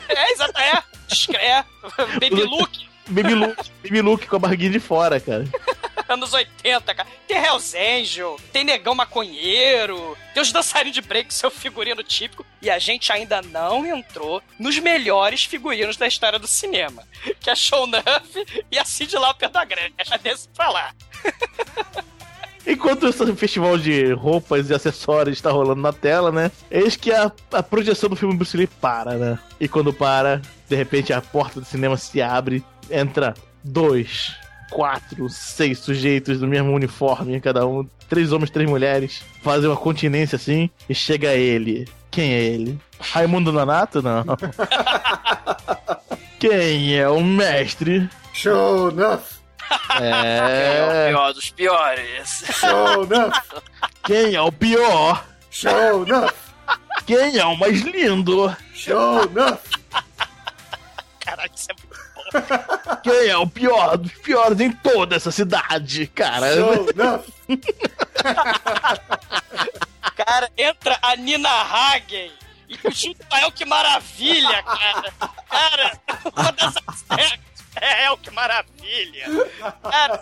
É, exato, é. Discreto. [LAUGHS] Baby look. Baby Luke, Baby Luke com a barriguinha de fora, cara. [LAUGHS] anos 80, cara. Tem Hells Angel, tem Negão Maconheiro, tem os dançarinos de break, seu figurino típico. E a gente ainda não entrou nos melhores figurinos da história do cinema. [LAUGHS] Que é Show Nuff e a Cindy Lauper da Grande. Já desse pra lá. [LAUGHS] Enquanto esse festival de roupas e acessórios está rolando na tela, né? Eis que a, a projeção do filme Bruce Lee para, né? E quando para, de repente a porta do cinema se abre, entra dois, quatro, seis sujeitos do mesmo uniforme, cada um, três homens, três mulheres, fazem uma continência assim, e chega ele. Quem é ele? Raimundo Nonato? Não. [LAUGHS] Quem é o mestre? Show enough! É o É. pior dos piores. Show enough! Quem é o pior? Show enough! Quem é o mais lindo? Show enough! Caralho, isso é. Quem é o pior dos piores em toda essa cidade, cara? [LAUGHS] Cara, entra a Nina Hagen Israel, que maravilha, cara. Cara, uma aztecas. [LAUGHS] [LAUGHS] É, que maravilha. Cara,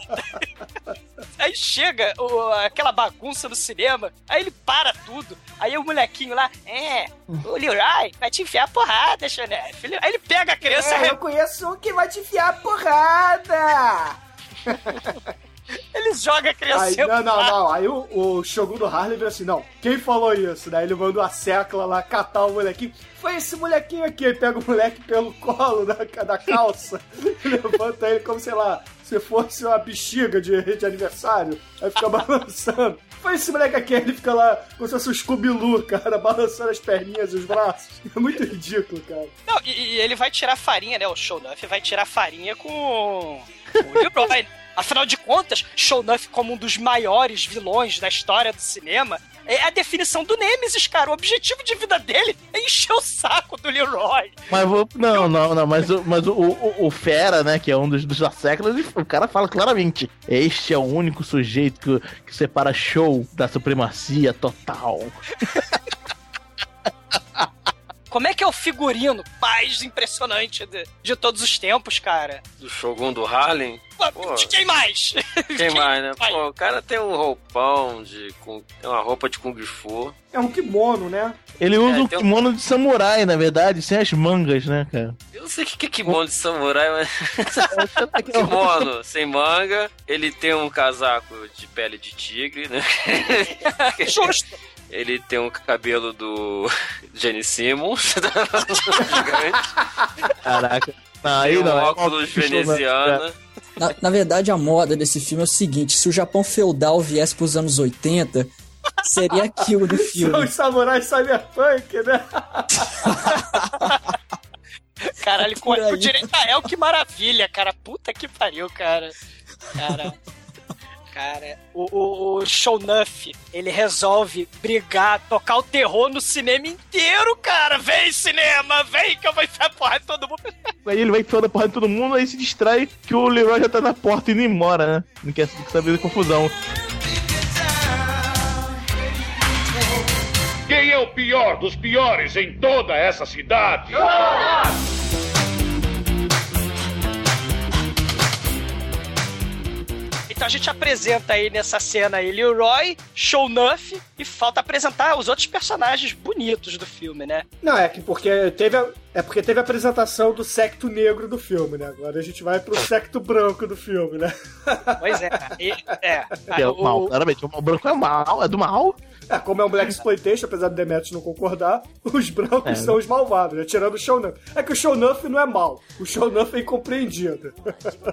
[LAUGHS] aí chega o- aquela bagunça no cinema, aí ele para tudo. Aí o molequinho lá, é, o Leroy vai te enfiar a porrada, Xanef. Aí ele pega a criança, É, eu conheço um que vai te enfiar a porrada! [LAUGHS] ele joga a Aí, criança. não, não, não. Aí o, o Shogun do Harley vira assim, não, quem falou isso? Daí ele manda a secla lá catar o molequinho. Foi esse molequinho aqui. Aí pega o moleque pelo colo da, da calça e [LAUGHS] levanta ele como, sei lá, se fosse uma bexiga de, de aniversário. Aí fica [LAUGHS] balançando. Foi esse moleque aqui. Aí ele fica lá como se fosse um Scooby-Loo, cara, balançando as perninhas e os braços. É muito ridículo, cara. Não, e, e ele vai tirar farinha, né? O Shownuff vai tirar farinha com o Leroy. Afinal de contas, Shownuff, como um dos maiores vilões da história do cinema, é a definição do Nemesis, cara. O objetivo de vida dele é encher o saco do Leroy. Mas vou. Não, não, não. Mas, o- mas o, o, o Fera, né, que é um dos, dos séculos, ele- o cara fala claramente: este é o único sujeito que, que separa show da supremacia total. [LAUGHS] Como é que é o figurino mais impressionante de, de todos os tempos, cara? Do Shogun do Harlem. Pô, De quem mais? [LAUGHS] quem mais, né? Pô, o cara tem um roupão de. Com, tem uma roupa de Kung Fu. É um kimono, né? Ele usa É, um tem um- kimono de samurai, na verdade, sem as mangas, né, cara? Eu não sei o que que é kimono de samurai, mas. [LAUGHS] [LAUGHS] kimono sem manga. Ele tem um casaco de pele de tigre, né? Justo. Ele tem um cabelo do [LAUGHS] Jenny Simmons. [LAUGHS] Gigante. Caraca. Não, aí Tem um não. é óculos veneziano. Na, na verdade, a moda desse filme é o seguinte: se o Japão feudal viesse pros anos 80, seria aquilo do [LAUGHS] São filme. os samurais cyberpunk, né? Caralho, com Por aí. o direito a El, que maravilha, cara. Puta que pariu, cara. Cara. Cara, o, o, o Shownuff, ele resolve brigar, tocar o terror no cinema inteiro, cara. Vem, cinema, vem que eu vou enfiar porra em todo mundo. [LAUGHS] Aí ele vai enfiando a porra de todo mundo, aí se distrai que o Leroy já tá na porta indo embora, né? Não quer saber da confusão. Quem é o pior dos piores em toda essa cidade? Então a gente apresenta aí nessa cena aí Leroy, Shownuff e falta apresentar os outros personagens bonitos do filme, né? Não, é que porque teve a, é porque teve a apresentação do secto negro do filme, né? Agora a gente vai pro secto branco do filme, né? Pois é. [LAUGHS] E- é. É o mal, claramente. O branco é mal, é do mal. É, como é um Black Exploitation, apesar do Demetrius não concordar, [LAUGHS] os brancos É. são os malvados, né? Tirando o Shownuff. É que o Shownuff não é mal, o Shownuff é incompreendido.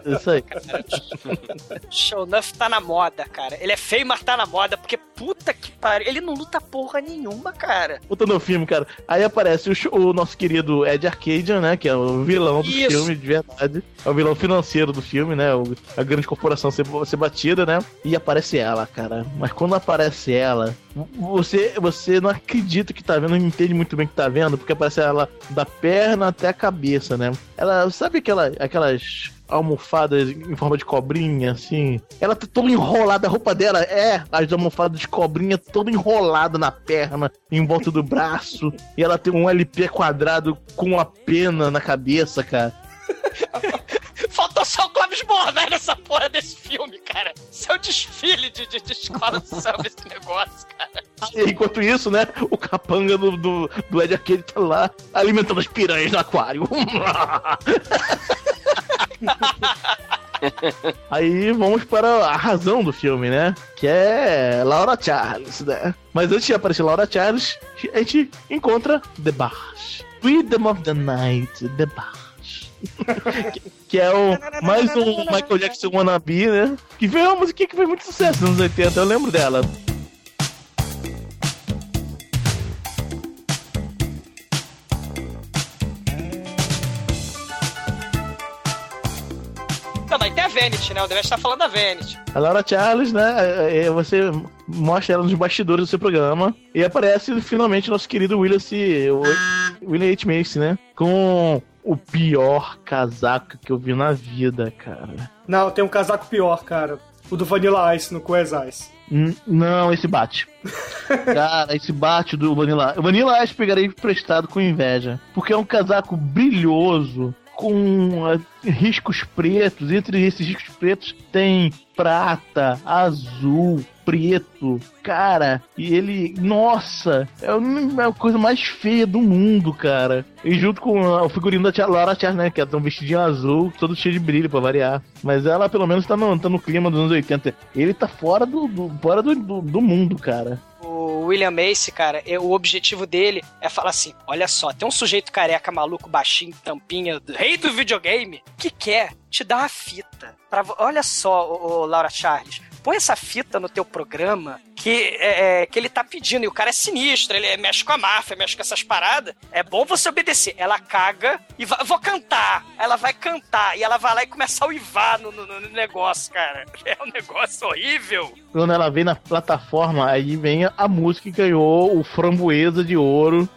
Isso aí. [LAUGHS] Shownuff tá na moda, cara. Ele é feio, mas tá na moda, porque puta que pariu. Ele não luta porra nenhuma, cara. Voltando ao filme, cara. Aí aparece o, show- o nosso querido Ed Arcadian, né? Que é o vilão do Isso. filme, de verdade. É o vilão financeiro do filme, né? o- a grande corporação ser, ser batida, né? E aparece ela, cara. Mas quando aparece ela, você, você não acredita que tá vendo, não entende muito bem o que tá vendo, porque aparece ela da perna até a cabeça, né? Ela, sabe aquela, aquelas almofadas em forma de cobrinha, assim? Ela tá toda enrolada, a roupa dela é as almofadas de cobrinha toda enrolada na perna, em volta do braço, e ela tem um LP quadrado com uma pena na cabeça, cara. [LAUGHS] Bornai nessa porra desse filme, cara. Isso é desfile de, de, de escola [LAUGHS] samba esse negócio, cara. E enquanto isso, né, o capanga do, do, do Ed Arcade tá lá alimentando as piranhas no aquário. [LAUGHS] Aí vamos para a razão do filme, né? Que é Laura Charles, né? Mas antes de aparecer Laura Charles, a gente encontra The Bars. Rhythm of the Night, The Bars. Que, que é o, [LAUGHS] mais um Michael Jackson wannabe, né? Que veio uma musiquinha que fez muito sucesso nos anos 80, eu lembro dela. Não, mas tem a Vanity, né? O Demetrio tá falando da Vanity. A Laura Charles, né? é, é, Você mostra ela nos bastidores do seu programa. E aparece finalmente nosso querido William C. William H. Macy, né? Com o pior casaco que eu vi na vida, cara. Não, tem um casaco pior, cara. O do Vanilla Ice no Quest Ice. N- Não, esse bate. [LAUGHS] Cara, esse bate do Vanilla. O Vanilla Ice pegarei emprestado com inveja. Porque é um casaco brilhoso, com ah, riscos pretos. Entre esses riscos pretos tem prata, azul, preto. Cara, e ele. Nossa! É a é a coisa mais feia do mundo, cara. E junto com o figurino da tia Laura Charles, né? Que é um vestidinho azul, todo cheio de brilho pra variar. Mas ela pelo menos tá no, tá no clima dos anos 80. Ele tá fora do, do- fora do, do, do mundo, cara. O William Macy, cara, é- o objetivo dele é falar assim: olha só, tem um sujeito careca, maluco, baixinho, tampinha, rei do videogame, que quer te dar uma fita. Pra, olha só, ô, Laura Charles, põe essa fita no teu programa que, é, é, que ele tá pedindo. E o cara é sinistro, ele mexe com a máfia, mexe com essas paradas. É bom você obedecer. Ela caga e vai, vou cantar. Ela vai cantar e ela vai lá e começa a uivar no, no- no negócio, cara. [LAUGHS] É um negócio horrível. Quando ela vem na plataforma, aí vem a música que ganhou o Framboesa de Ouro,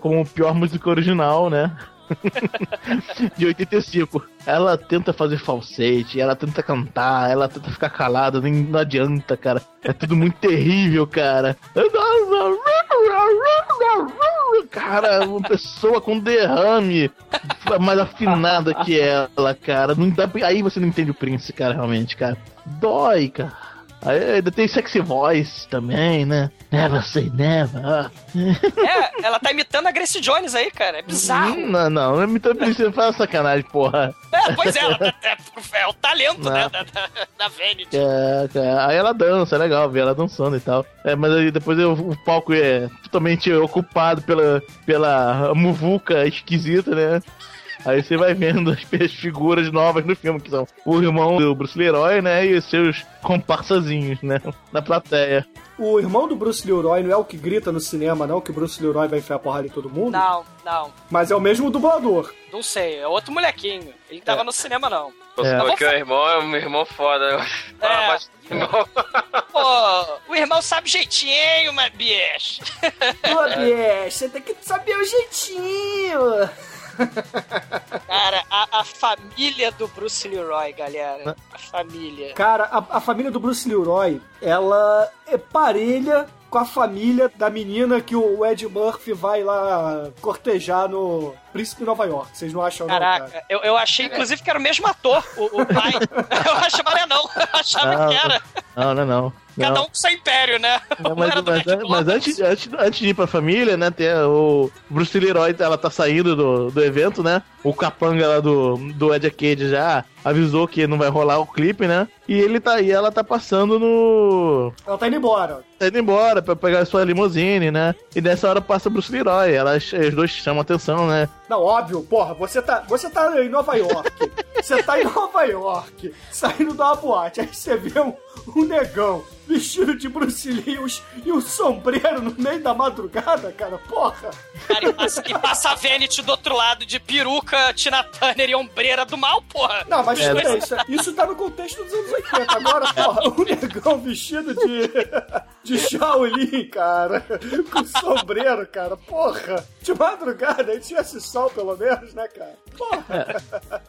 como pior música original, né? [LAUGHS] de 85. Ela tenta fazer falsete, ela tenta cantar, ela tenta ficar calada, nem não adianta, cara. É tudo muito terrível, cara. Cara, uma pessoa com derrame mais afinada que ela, cara. Não dá, aí você não entende o Prince, cara, realmente, cara. Dói, cara. Aí ainda tem sexy voice também, né? Never say never. É, ela tá imitando a Grace Jones aí, cara. É bizarro. Não, não, não é muito Prince, faz sacanagem, porra. É, pois é, ela tá- é, é o talento, Não. né, da, da, da Vanity. É, cara, aí ela dança, é legal ver ela dançando e tal. É, mas aí depois eu- o palco é totalmente ocupado pela, pela muvuca esquisita, né? Aí você vai vendo as, as figuras novas no filme, que são o irmão do Bruce Leroy, né? E os seus comparsazinhos, né? Na plateia. O irmão do Bruce Leroy não é o que grita no cinema, não, que o Bruce Leroy vai enfiar porrada em todo mundo? Não, não. Mas é o mesmo dublador. Não sei, é outro molequinho. Ele tava no cinema, não. É. Porque o irmão é um irmão foda. Mais do irmão. Pô, o irmão sabe jeitinho, mas bicho. Ô, bicho, você tem que saber o jeitinho. [LAUGHS] Cara, a, a família do Bruce Leroy, galera. A família. Cara, a, a família do Bruce Leroy, ela é parelha com a família da menina que o Ed Murphy vai lá cortejar no Príncipe de Nova York. Vocês não acham, não, Caraca, cara? eu, eu achei inclusive que era o mesmo ator, o, o pai. [LAUGHS] eu achava não, eu achava Não, que era. Não, não, é não. Cada Não. um com seu império, né? Não, [LAUGHS] mas, mas- mas antes, antes, antes de ir pra família, né? Tem o Bruce Leroy, ela tá saindo do, do evento, né? O capanga lá do, do Ed Arcade já avisou que não vai rolar o clipe, né? E ele tá aí, ela tá passando no. Ela tá indo embora. Tá indo embora pra pegar a sua limusine, né? E nessa hora passa Bruce Leroy. Elas, os dois chamam atenção, né? Não, óbvio, porra, você tá, você tá em Nova York. [LAUGHS] você tá em Nova York, saindo da boate. Aí você vê um, um negão vestido de Bruce Lee e um sombreiro no meio da madrugada, cara, porra. Cara, e passa, e passa a Vanity do outro lado de peruca, Tina Turner e ombreira do mal, porra. Não, mas É. isso, isso tá no contexto dos anos 80. Agora, porra, um negão vestido de, de Shaolin, cara, com sombreiro, cara, porra. De madrugada, aí tivesse sol pelo menos, né, cara? Porra.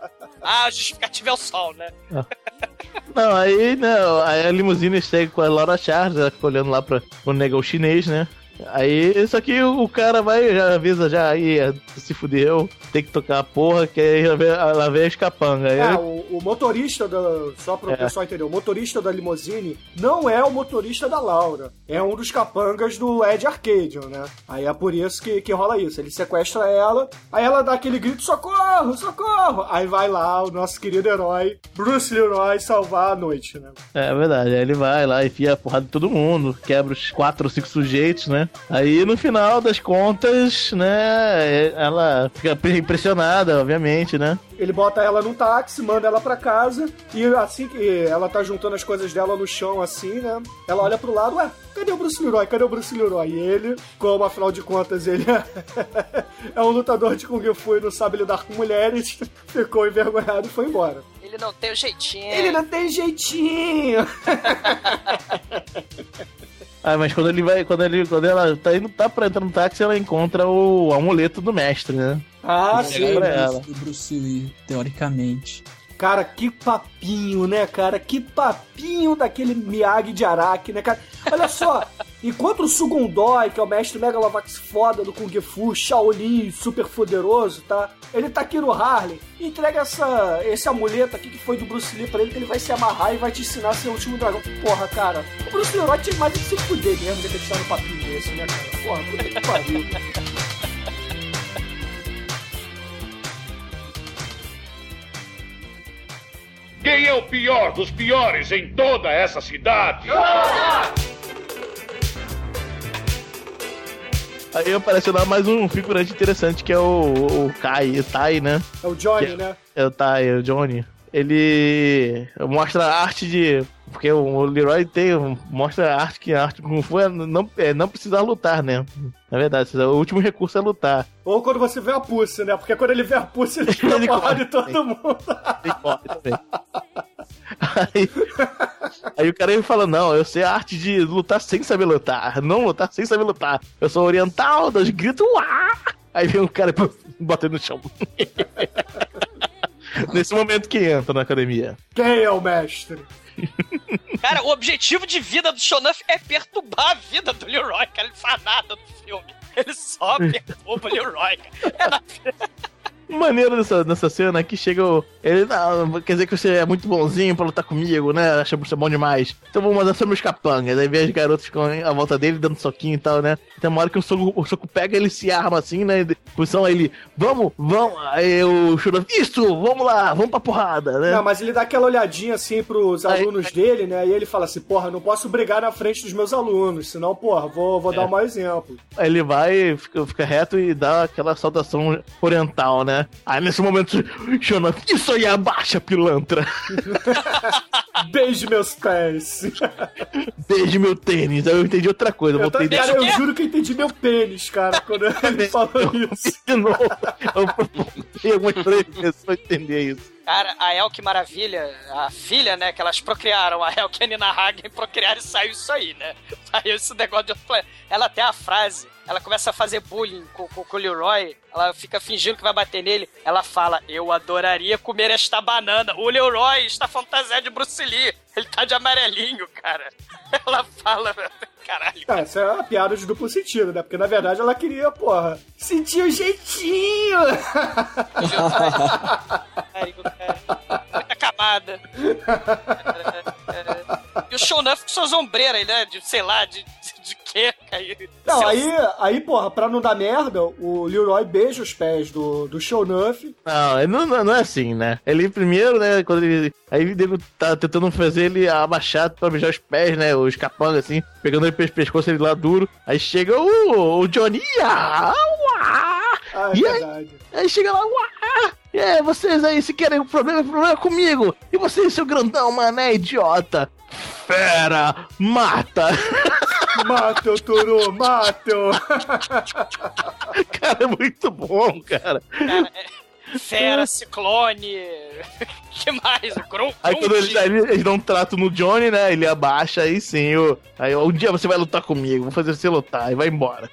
[LAUGHS] Ah, a justificativa é o sol, né? [LAUGHS] Não, aí, né, aí a limusine segue com a Laura Charles, ela fica olhando lá pra, pro negão chinês, né? Aí, só que o cara vai, já avisa já, aí, se fudeu, tem que tocar a porra, que aí ela vê, ela vê as capangas. Aí, É, o, o motorista da. Só para o É. pessoal entender, o motorista da limusine não é o motorista da Laura. É um dos capangas do Ed Arcadian, né? Aí é por isso que, que rola isso. Ele sequestra ela, aí ela dá aquele grito: socorro, socorro! Aí vai lá o nosso querido herói, Bruce Leroy, salvar a noite, né? É verdade, aí ele vai lá, enfia a porrada de todo mundo, quebra os quatro ou cinco sujeitos, né? Aí no final das contas, né, ela fica impressionada, obviamente, né? Ele bota ela num táxi, manda ela pra casa, e assim que ela tá juntando as coisas dela no chão, assim, né? Ela olha pro lado, ué, cadê o Bruce Leroy? Cadê o Bruce Leroy? E ele, como afinal de contas ele é [LAUGHS] um lutador de Kung Fu e não sabe lidar com mulheres, [LAUGHS] ficou envergonhado e foi embora. Ele não tem o jeitinho. Ele não tem jeitinho! [LAUGHS] Ah, mas quando ele vai, quando ele, quando ela tá indo, tá pra entrar no táxi, ela encontra o amuleto do mestre, né? Ah, sim. pega pra ela. do Bruce Lee, teoricamente. Cara, que papinho, né, cara? Que papinho daquele Miyagi de Araki, né, cara? Olha só, [LAUGHS] enquanto o Sugundói, que é o mestre Megalovax foda do Kung Fu, Shaolin super poderoso, tá? Ele tá aqui no Harley, entrega essa, esse amuleto aqui que foi do Bruce Lee pra ele, que ele vai se amarrar e vai te ensinar a ser o último dragão. Porra, cara, o Bruce Lee tinha mais de se fuder mesmo de acreditar no papinho desse, né, cara? Porra, puta que pariu. Quem é o pior dos piores em toda essa cidade? Aí aparece lá mais um figurante interessante que é o, o Kai, o Tai, né? É o Johnny, Que né? É o Tai, o Johnny. Ele mostra a arte de. Porque o Leroy tem, mostra a arte que a arte Kung Fu é não, é não precisar lutar, né? Na verdade, o último recurso é lutar. Ou quando você vê a Pussy, né? Porque quando ele vê a Pussy, ele [LAUGHS] Ele corre. de todo mundo. Ele corre também. [LAUGHS] Aí, aí o cara ele fala: Não, eu sei a arte de lutar sem saber lutar. Não lutar sem saber lutar. Eu sou oriental, das gritos, uá! Aí vem o cara [LAUGHS] batendo no chão. [LAUGHS] Nesse momento que entra na academia. Quem é o mestre? Cara, o objetivo de vida do Shonuff é perturbar a vida do Leroy, cara. Ele não faz nada no filme. Ele só [LAUGHS] perturba o Leroy, cara. É na... Maneiro dessa, dessa cena é que chega o. Ele, não, quer dizer que você é muito bonzinho pra lutar comigo, né? Acha você bom demais. Então vou mandar só meus capangas. Aí vem as garotas ficam à volta dele, dando soquinho e tal, né? Tem uma hora que o soco, o soco pega, ele se arma assim, né? Posição aí ele, vamos, vamos. Aí o Shura, isso, vamos lá, vamos pra porrada, né? Não, mas ele dá aquela olhadinha assim pros Aí- alunos dele, né? E ele fala assim: porra, não posso brigar na frente dos meus alunos, senão, porra, vou, vou É. dar um mau exemplo. Aí ele vai, fica, fica reto e dá aquela saudação oriental, né? Aí nesse momento, Shona, isso aí abaixa, pilantra. [LAUGHS] Beije meus pés. Beije meu tênis. Aí eu entendi outra coisa. Eu Eu, tô, voltei cara, eu juro que eu entendi meu pênis, cara, quando ele [LAUGHS] falou isso. de novo. Eu algumas três vezes pra entender isso. Cara, a El, que maravilha, a filha, né, que elas procriaram, a El, que a Nina Hagen procriaram e saiu isso aí, né? Saiu esse negócio de outro planeta. Ela tem a frase, ela começa a fazer bullying com, com, com o Leroy, ela fica fingindo que vai bater nele, ela fala, eu adoraria comer esta banana. O Leroy está fantasiado de Bruce Lee, ele tá de amarelinho, cara. [LAUGHS] Ela fala, caralho. Cara, essa é uma piada de duplo sentido, né? Porque na verdade ela queria, porra, sentir o jeitinho. [LAUGHS] Pariu, cara. Muita camada. [LAUGHS] E o Shonuff com suas ombreiras, né? De, sei lá, de, de, de quê? Aí, Não, Seu- aí, aí, porra, pra não dar merda, o Leroy beija os pés do, do Shonuff. Não, não, não, é assim, né? Ele primeiro, né, quando ele. Aí ele tá tentando fazer ele abaixar pra beijar os pés, né? Os capangas, assim, pegando ele pelo pescoço, ele lá duro. Aí chega o, o Johnny. Ah, uá! Ah, é E aí? verdade. Aí chega lá, uá! E é, vocês aí, se querem um problema, problema é comigo! E você, seu grandão, mané, idiota! Fera! Mata! Mata o Turu, mata o... [LAUGHS] cara, é muito bom, cara. Cara, é- Fera, ciclone. [LAUGHS] que mais? O Grum, Aí quando eles, eles dão um trato no Johnny, né? Ele abaixa, aí sim, o, aí um dia você vai lutar comigo, vou fazer você lutar, e vai embora.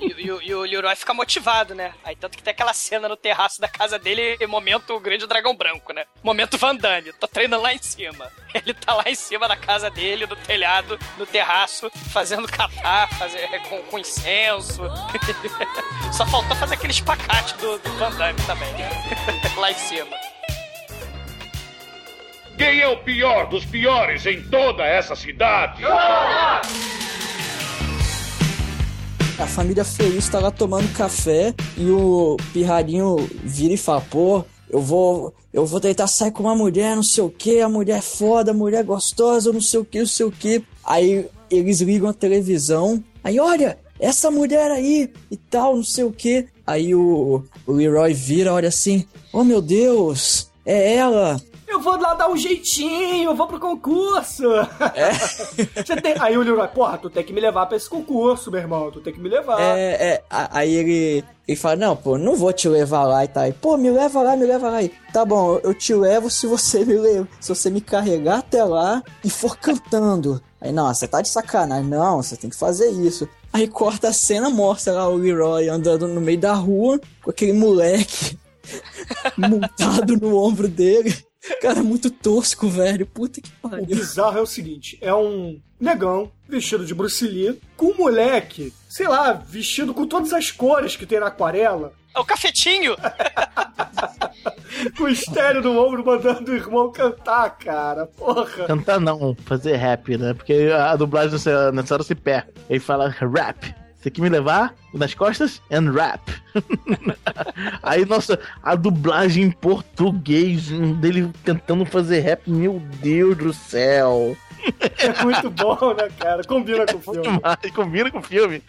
E, e o- e o Leroy fica motivado, né? Aí tanto que tem aquela cena no terraço da casa dele, momento grande dragão branco, né? Momento Van Damme, tô treinando lá em cima. [LAUGHS] Ele tá lá em cima da casa dele, no telhado, no terraço, fazendo catar, fazer, com, com incenso. [LAUGHS] Só faltou fazer aquele espacate do, do Van Damme também, [LAUGHS] lá em cima. Quem é o pior dos piores em toda essa cidade? A família feliz tá lá tomando café e o pirrarinho vira e fala, pô, eu vou. Eu vou tentar sair com uma mulher, não sei o que, a mulher é foda, a mulher é gostosa, não sei o que, não sei o que. Aí eles ligam a televisão, aí olha, essa mulher aí e tal, não sei o que. Aí o, o Leroy vira, olha assim, oh meu Deus, é ela. Eu vou lá dar um jeitinho, eu vou pro concurso. [LAUGHS] Você tem... Aí o Leroy, porra, tu tem que me levar pra esse concurso, meu irmão, tu tem que me levar. É, é, aí ele, ele fala, não, pô, não vou te levar lá e tal. Aí, pô, me leva lá, me leva lá. E, tá bom, eu te levo se você me leva, se você me carregar até lá e for cantando. Aí, não, você tá de sacanagem. Não, você tem que fazer isso. Aí corta a cena, mostra lá o Leroy andando no meio da rua com aquele moleque [LAUGHS] montado no ombro dele. Cara, muito tosco, velho. Puta que O pariu. bizarro é o seguinte: é um negão vestido de Bruce Lee com um moleque, sei lá, vestido com todas as cores que tem na aquarela, É o cafetinho. [LAUGHS] com o estéreo no ombro mandando o irmão cantar, cara. Porra. Cantar não, fazer rap, né? Porque a dublagem nessa, nessa hora se perde. Ele fala rap. Você quer me levar nas costas? And rap. [LAUGHS] Aí, nossa, a dublagem em português dele tentando fazer rap, meu Deus do céu. É muito bom, né, cara? Combina com o filme. Demais, combina com o filme.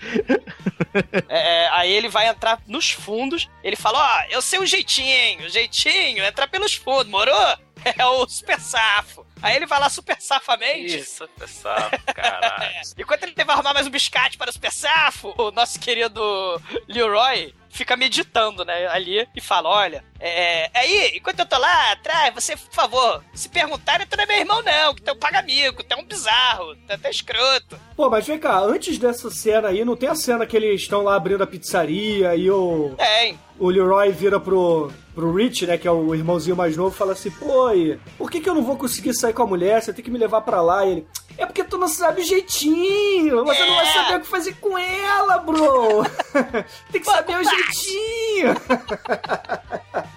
É, é, aí ele vai entrar nos fundos. Ele fala: Ó, eu sei um jeitinho, jeitinho, entrar pelos fundos, morou? [LAUGHS] É o super safo. Aí ele vai lá super safamente. Isso, pessoal, caralho. [LAUGHS] Enquanto ele vai arrumar mais um biscate para o super safo, o nosso querido Leroy fica meditando, né, ali e fala: Olha, é, aí, enquanto eu tô lá atrás, você, por favor, se perguntarem, tu não é meu irmão, não, que tu é um paga-mico, tu é um bizarro, tu é até escroto. Pô, mas vem cá, antes dessa cena aí, não tem a cena que eles estão lá abrindo a pizzaria e o. Tem. O Leroy vira pro, pro Rich, né, que é o irmãozinho mais novo, e fala assim: Pô, e por que, que eu não vou conseguir sair com a mulher? Você tem que me levar pra lá. E ele: É porque tu não sabe o jeitinho. Você não vai É. saber o que fazer com ela, bro. [LAUGHS] [LAUGHS] tem que saber o jeitinho. [LAUGHS]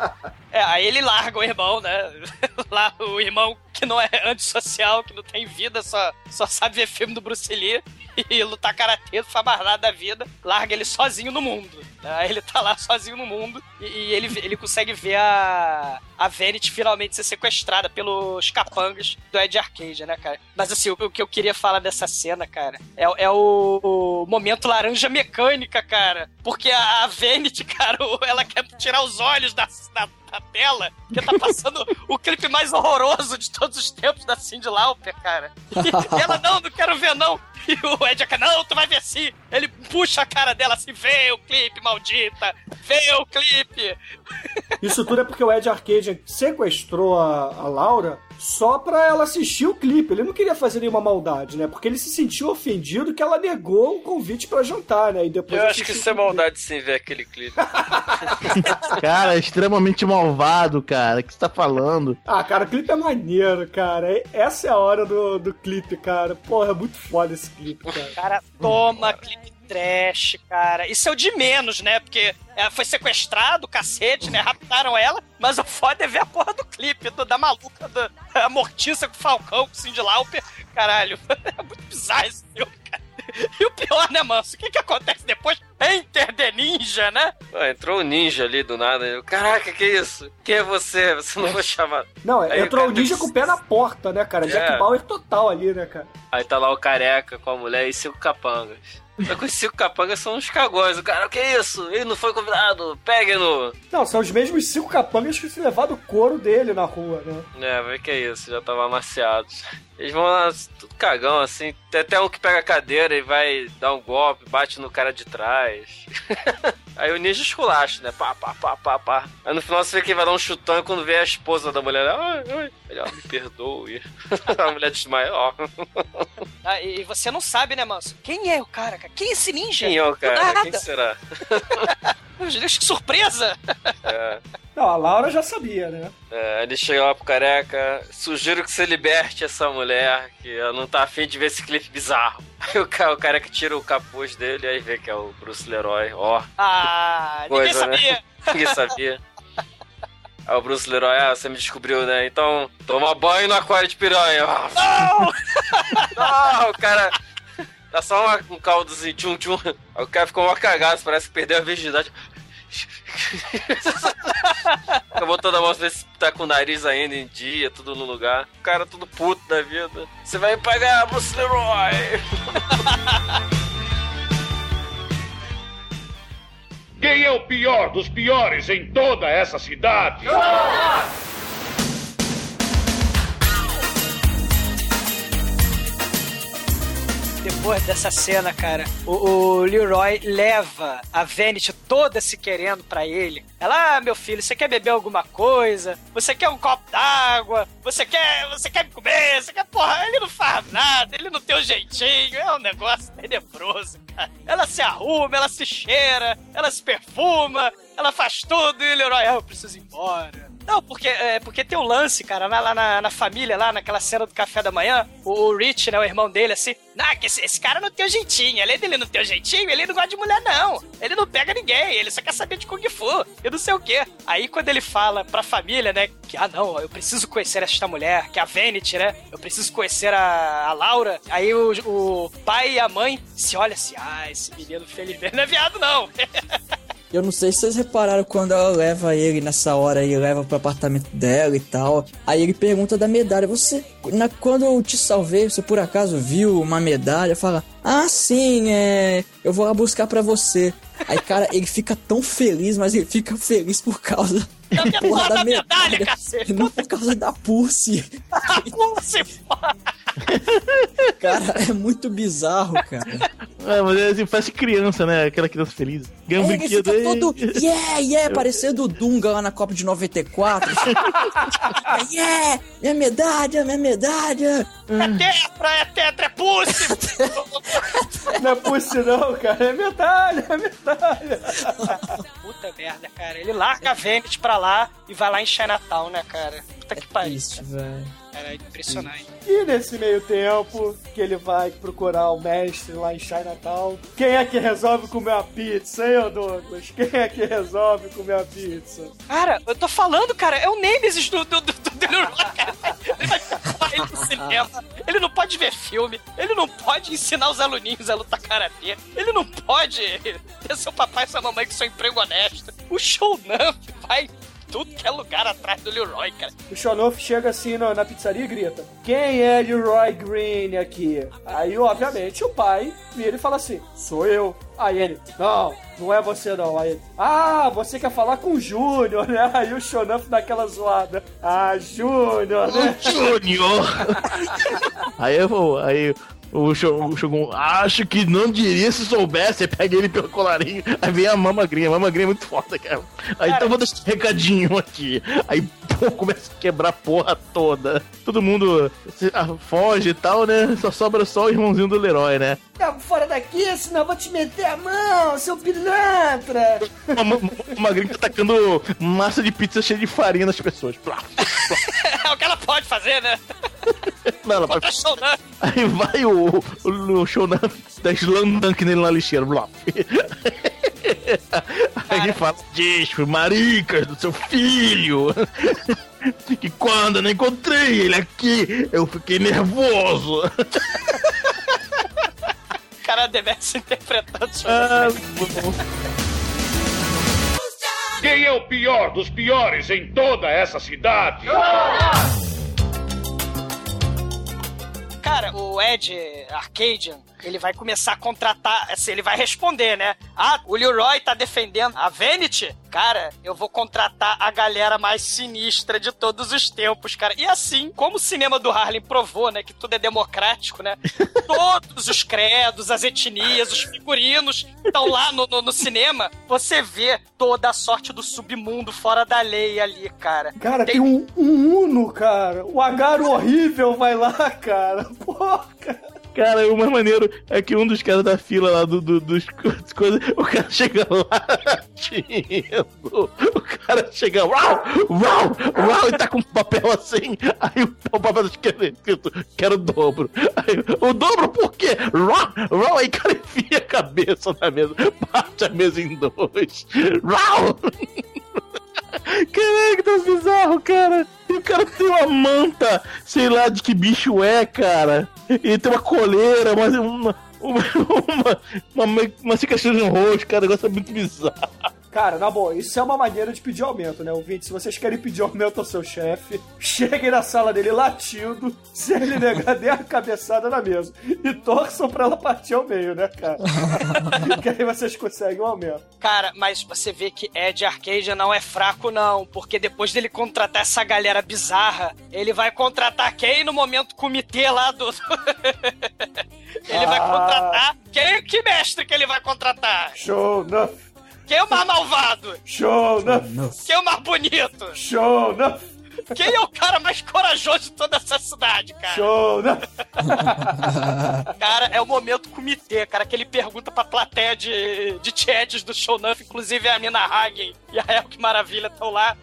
É, aí ele larga o irmão, né? [LAUGHS] Lá o irmão que não é antissocial, que não tem vida, só, só sabe ver filme do Bruce Lee [LAUGHS] e lutar karatê, não faz mais nada da vida, larga ele sozinho no mundo. né? Ele tá lá sozinho no mundo e, e ele, ele consegue ver a, a Vanity finalmente ser sequestrada pelos capangas do Ed Arcade, né, cara? Mas assim, o, o que eu queria falar dessa cena, cara, é, é o, o momento laranja mecânica, cara. Porque a, a Vanity, [LAUGHS] cara, ela quer tirar os olhos da, da, tela, que tá passando o clipe mais horroroso de todos os tempos da Cindy Lauper, cara. E ela, não, não quero ver, não. E o Ed não, tu vai ver sim. Ele puxa a cara dela assim, vê o clipe, maldita, vê o clipe. Isso tudo é porque o Ed Arcade sequestrou a, a Laura só pra ela assistir o clipe. Ele não queria fazer nenhuma maldade, né? Porque ele se sentiu ofendido que ela negou o convite pra jantar, né? E depois Eu acho que isso é maldade sem ver aquele clipe. [LAUGHS] Cara, é extremamente malvado, cara. O que você tá falando? Ah, cara, o clipe é maneiro, cara. E- Essa é a hora do, do clipe, cara. Porra, é muito foda esse clipe, cara. Cara, toma clipe trash, cara. Isso é o de menos, né? Porque ela foi sequestrado, cacete, né? Raptaram ela. Mas o foda é ver a porra do clipe do- da maluca, da [LAUGHS] mortiça com o Falcão, com o Cindy Lauper. Caralho, [LAUGHS] é muito bizarro esse filme, cara. [LAUGHS] E o pior, né, manso? O que que acontece depois? Enter the Ninja, né? Pô, entrou um ninja ali do nada. Eu, Caraca, que isso? Quem é você? Você não foi chamado. Não, Aí entrou o cara ninja com o pé na porta, né, cara? Jack É. Bauer total ali, né, cara? Aí tá lá o careca com a mulher e cinco capangas. Que os cinco capangas são uns cagões. O cara, o que é isso? Ele não foi convidado. Pegue-no. Não, são os mesmos cinco capangas que se levaram o couro dele na rua, né? É, vai que é isso, já tava amaciados. Eles vão lá, tudo cagão, assim. Tem até um que pega a cadeira e vai dar um golpe, bate no cara de trás. [LAUGHS] Aí o ninja esculacha, né? Pá, pá, pá, pá, pá. Aí no final você vê que ele vai dar um chutão e quando vê a esposa da mulher, ai, ai, ele, ó, me perdoe. [LAUGHS] a mulher desmaia, ó. Ah, e e você não sabe, né, manso? Quem é o cara, cara? Quem é esse ninja? Quem é o cara? nada. Quem será? [LAUGHS] Meu Deus, que surpresa! É. Não, a Laura já sabia, né? É, ele chega lá pro careca, sugiro que você liberte essa mulher, que ela não tá afim de ver esse clipe bizarro. [LAUGHS] Aí o, ca- o careca tira o capuz dele, aí vê que é o Bruce Leroy, ó. Ah, ninguém Coisa, né? sabia. [LAUGHS] Ninguém sabia. Aí o Bruce Leroy, ah, você me descobriu, né? Então, toma banho no aquário de piranha. Não! [LAUGHS] Ah, o cara... Dá só uma- um caldozinho, tchum, tchum. Aí o cara ficou uma cagada, parece que perdeu a virgindade. [LAUGHS] Fica botando a mão ver se tá com o nariz ainda em dia, tudo no lugar. O cara tudo puto da vida. Você vai me pagar, Bruce Leroy! Quem é o pior dos piores em toda essa cidade? Depois dessa cena, cara, o, o Leroy leva a Vanity toda se querendo pra ele. Ela, ah, meu filho, você quer beber alguma coisa? Você quer um copo d'água? Você quer, você quer me comer? Você quer, porra, ele não faz nada, ele não tem um jeitinho, é um negócio tenebroso, cara. Ela se arruma, ela se cheira, ela se perfuma, ela faz tudo e o Leroy, ah, eu preciso ir embora. Não, porque, é, porque tem um lance, cara, lá, na, na família, lá naquela cena do café da manhã, o, o Rich, né, o irmão dele, assim, ah, que esse, esse cara não tem o jeitinho, além dele não ter o jeitinho, ele não gosta de mulher, não. Ele não pega ninguém, ele só quer saber de Kung Fu, e não sei o quê. Aí quando ele fala pra família, né, que, ah, não, eu preciso conhecer esta mulher, que é a Vanity, né, eu preciso conhecer a, a Laura, aí o, o pai e a mãe se olham assim, ah, esse menino felizmente não é viado, não. [LAUGHS] Eu não sei se vocês repararam quando ela leva ele nessa hora e leva pro apartamento dela e tal. Aí ele pergunta da medalha. Você, na, quando eu te salvei, você por acaso viu uma medalha? Fala, ah, sim, é. Eu vou lá buscar pra você. Aí, cara, ele fica tão feliz, mas ele fica feliz por causa da porra da medalha, cacete. Não por causa da Pulse. [LAUGHS] Pulse, Cara, é muito bizarro, cara. É, mas é assim, parece criança, né? Aquela criança feliz. Ganha um É, ele brinquedo fica aí. todo. [LAUGHS] Yeah, yeah, parecendo o Dunga lá na Copa de 94. [LAUGHS] yeah, minha medalha, minha medalha. É tetra, é tetra, é pulse! Não é pulse não, cara. É medalha, é medalha. Puta merda, cara. Ele larga a Vanity pra lá e vai lá em Chinatown, né, cara? Puta que pariu. Isso, velho. Era impressionante. E nesse meio tempo, que ele vai procurar o mestre lá em Chinatown, quem é que resolve comer a pizza, hein, ô Douglas? Quem é que resolve comer a pizza? Cara, eu tô falando, cara, é o Nemesis do, do, do, do cara. Ele vai ele no cinema. Ele não pode ver filme. Ele não pode ensinar os aluninhos a lutar karatê. Ele não pode ter seu papai e sua mamãe com seu emprego honesto. O Shonan vai tudo que é lugar atrás do Leroy, cara. O Shonoff chega assim na, na pizzaria e grita: Quem é Leroy Green aqui? Aí, obviamente, o pai vira e fala assim: Sou eu. Aí ele: Não, não é você não. Aí ele: Ah, você quer falar com o Júnior, né? Aí o Shonoff dá aquela zoada: Ah, Júnior, né? Júnior! [LAUGHS] aí eu vou, aí o Shogun, acho que não diria se soubesse, aí pega ele pelo colarinho, aí vem a mamagrinha, a mamagrinha é muito foda, cara. Aí então vou deixar um recadinho aqui. Aí, pô, começa a quebrar a porra toda. Todo mundo se- ah, foge e tal, né? Só sobra só o irmãozinho do Leroy, né? Tá fora daqui, senão eu vou te meter a mão, seu pilantra! Uma, ma- uma gringa atacando massa de pizza cheia de farinha nas pessoas. Plá. [LAUGHS] É o que ela pode fazer, né? Não, ela vai- Contra Shonan. Aí vai o, o, o Shonan da slam dunk nele na lixeira. Blá. [LAUGHS] Aí ele fala, diz pro maricas do seu filho que [LAUGHS] quando eu não encontrei ele aqui, eu fiquei nervoso. O [LAUGHS] cara deve se interpretando Ah, Quem é o pior dos piores em toda essa cidade? Cara, o Ed Arcadian, ele vai começar a contratar, assim, ele vai responder, né? Ah, o Leroy tá defendendo a Vanity? Cara, eu vou contratar a galera mais sinistra de todos os tempos, cara. E assim, como o cinema do Harlem provou, né, que tudo é democrático, né? [LAUGHS] Todos os credos, as etnias, os figurinos estão lá no, no, no cinema. Você vê toda a sorte do submundo fora da lei ali, cara. Cara, tem um, um Uno, cara. O Agaro horrível vai lá, cara. Porra, cara. Cara, o mais maneiro é que um dos caras da fila lá do, do- dos coisas, o cara [LAUGHS] chega lá latindo. O cara chega, uau, uau, uau, e tá com um papel assim. Aí o papel tá escrito, quero o dobro. Aí, o dobro por quê? Uau, uau, aí cara enfia a cabeça na mesa, parte a mesa em dois. Uau! Caraca, tão bizarro, cara. E o cara tem uma manta, sei lá de que bicho é, cara. E tem uma coleira, mas uma. Uma, [LAUGHS] uma, uma, uma cicatriz no rosto, cara, o negócio é muito bizarro. Cara, na boa, isso é uma maneira de pedir aumento, né, ouvinte? Se vocês querem pedir aumento ao seu chefe, cheguem na sala dele latindo, se ele negar, dê a cabeçada na mesa. E torçam pra ela partir ao meio, né, cara? [LAUGHS] que aí vocês conseguem um aumento. Cara, mas você vê que Ed Arcadia não é fraco, não. Porque depois dele contratar essa galera bizarra, ele vai contratar quem no momento comitê lá do. [LAUGHS] ele vai Ah. contratar. Quem, que mestre que ele vai contratar? Show enough! Quem é o mais malvado? Show enough! Quem é o mais bonito? Show enough! Quem é o cara mais corajoso de toda essa cidade, cara? Show, [LAUGHS] né? Cara, é o momento comitê, cara, que ele pergunta pra plateia de, de chats do show Nuff, inclusive a Nina Hagen e a Elke Maravilha estão lá.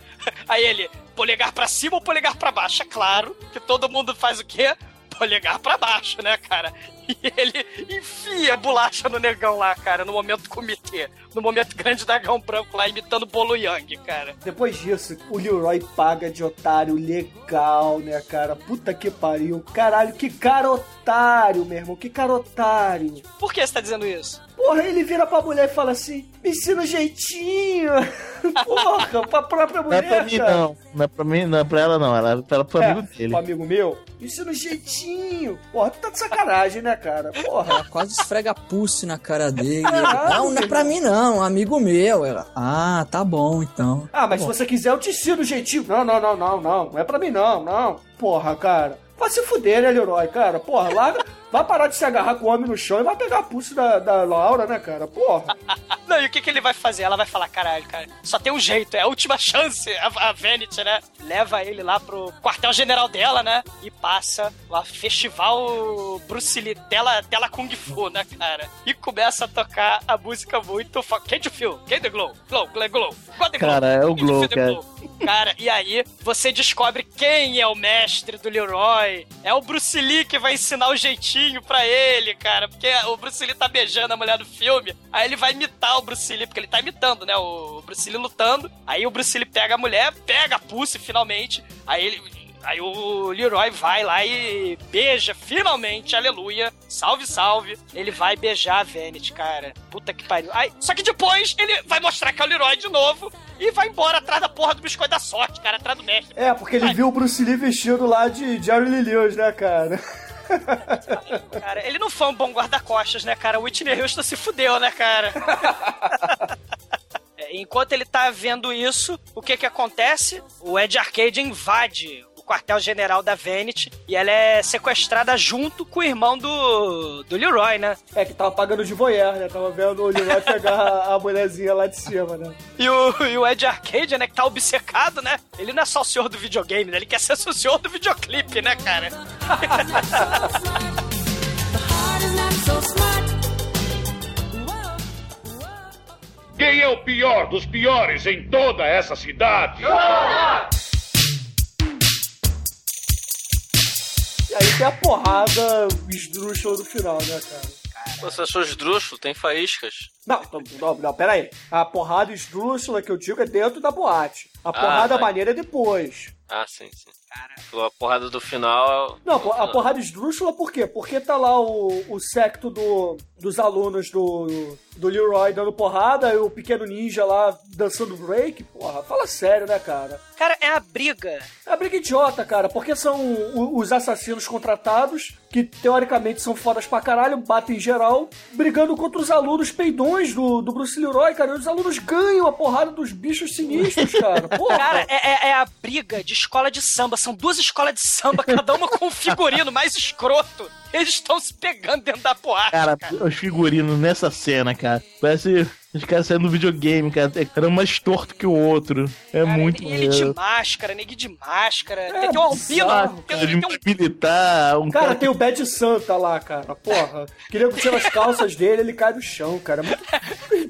Aí ele, polegar pra cima ou polegar pra baixo? É claro que todo mundo faz o quê? Polegar pra baixo, né, cara? E ele enfia a bolacha no negão lá, cara, no momento comitê. No momento grande dragão branco lá, imitando Bolo Yang, cara. Depois disso, o Leroy paga de otário legal, né, cara? Puta que pariu. Caralho, que cara otário, meu irmão. Que cara otário. Por que você tá dizendo isso? Porra, ele vira pra mulher e fala assim: me ensina o jeitinho. [LAUGHS] Porra, pra própria Não é mulher. pra mim, cara. não. Não é pra mim, não é pra ela, não. Ela é pra, pro É, amigo dele. pro amigo meu, me ensina o jeitinho. Porra, tu tá de sacanagem, né, cara? Porra. Quase esfrega pulse na cara dele. Não, não é pra mim não, um amigo meu. Ela, ah, tá bom então. Ah, mas Tá se você quiser, eu te ensino o jeitinho. Não, não, não, não, não. Não é pra mim, não, não. Porra, cara. Vai se fuder, né, Leroy, cara? Porra, larga. Vai parar de se agarrar com o homem no chão e vai pegar a pulse da, da Laura, né, cara? Porra. [LAUGHS] Não, e o que, que ele vai fazer? Ela vai falar, caralho, cara, só tem um jeito, é a última chance, a, a Vanity, né? Leva ele lá pro quartel-general dela, né? E passa lá, festival Bruce Lee, tela, tela Kung Fu, né, cara? E começa a tocar a música muito foda. Can't you feel? Can't the glow? Glow, glow, glow. The glow. Cara, é o Glow, cara. glow? Cara, e aí você descobre quem é o mestre do Leroy. É o Bruce Lee que vai ensinar o jeitinho pra ele, cara. Porque o Bruce Lee tá beijando a mulher do filme. Aí ele vai imitar o Bruce Lee, porque ele tá imitando, né? O Bruce Lee lutando. Aí o Bruce Lee pega a mulher, pega a Pussy finalmente. Aí ele. Aí o Leroy vai lá e beija, finalmente, aleluia, salve, salve. Ele vai beijar a Vanity, cara. Puta que pariu. Aí, só que depois ele vai mostrar que é o Leroy de novo e vai embora atrás da porra do biscoito da sorte, cara, atrás do mestre. É, porque ele viu o Bruce Lee vestido lá de Jerry Lee Lewis, né, cara? Cara, ele não foi um bom guarda-costas, né, cara? O Whitney Houston se fudeu, né, cara? [LAUGHS] É, Enquanto ele tá vendo isso, o que que acontece? O Ed Arcade invade quartel-general da Vanity e ela é sequestrada junto com o irmão do, do Leroy, né? É, que tava pagando de voyeur, né? Tava vendo o Leroy [LAUGHS] pegar a, a mulherzinha lá de cima, né? E o, e o Ed Arcade, né, que tá obcecado, né? Ele não é só o senhor do videogame, né? Ele quer ser o senhor do videoclipe, né, cara? [LAUGHS] Quem é o pior dos piores em toda essa cidade? E aí tem a porrada esdrúxula do final, né, cara? Você achou esdrúxulo? Tem faíscas. Não, não, não, pera aí. A porrada esdrúxula que eu digo é dentro da boate. A porrada vai. maneira é depois. Ah, sim, sim. Cara. A porrada do final. Não, pô, a porrada esdrúxula por quê? Porque tá lá o, o secto do, dos alunos do, do Leroy dando porrada e o pequeno ninja lá dançando break. Porra, fala sério, né, cara? Cara, é a briga. É a briga idiota, cara, porque são o- os assassinos contratados, que teoricamente são fodas pra caralho, batem em geral, brigando contra os alunos peidões do, do Bruce Leroy, cara. E os alunos ganham a porrada dos bichos sinistros, cara. [LAUGHS] Porra. Cara, é, é- é a briga de escola de samba. São duas escolas de samba, cada uma com um figurino mais escroto. Eles estão se pegando dentro da boate, Cara, cara. os figurinos nessa cena, cara. Parece os caras saindo do videogame, cara. Era um mais torto que o outro. É muito Ele de máscara, negue de máscara. É tem, tem um albino. Tem, Cara, tem de um militar, um Cara, cara. tem o Bad Santa lá, cara. Porra. Queria que tira as calças dele, ele cai no chão, cara. É muito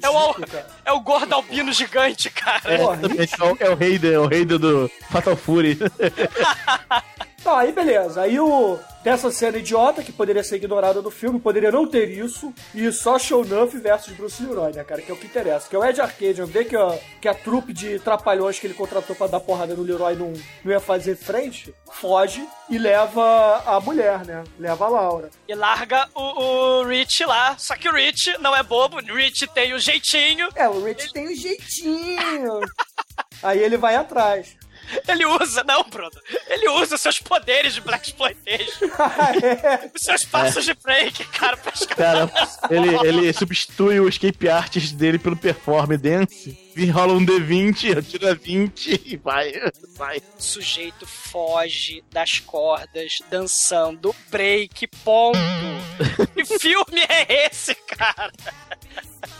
É o, ridículo, cara. é o gordo albino gigante, cara. É, exatamente, é o- é o rei do, é o rei do, do Fatal Fury. [LAUGHS] Tá, aí beleza. Aí o. Tem essa cena idiota que poderia ser ignorada no filme, poderia não ter isso, e só Shownuff versus Bruce Leroy, né, cara? Que é o que interessa. Que é o Ed Arcadian vê que a, que a trupe de trapalhões que ele contratou pra dar porrada no Leroy não, não ia fazer frente, foge e leva a mulher, né? Leva a Laura. E larga o, o Rich lá. Só que o Rich não é bobo. O Rich tem o jeitinho. É, o Rich tem o jeitinho. [LAUGHS] aí ele vai atrás. Ele usa, não, Bruno. Ele usa os seus poderes de Black Exploitation. [LAUGHS] Os seus passos de break, cara, pra escapar. Cara, ele, ele substitui o escape artist dele pelo perform dance. E rola um D20, tira 20 e vai. vai. O sujeito foge das cordas dançando break, ponto. [LAUGHS] que filme é esse, cara?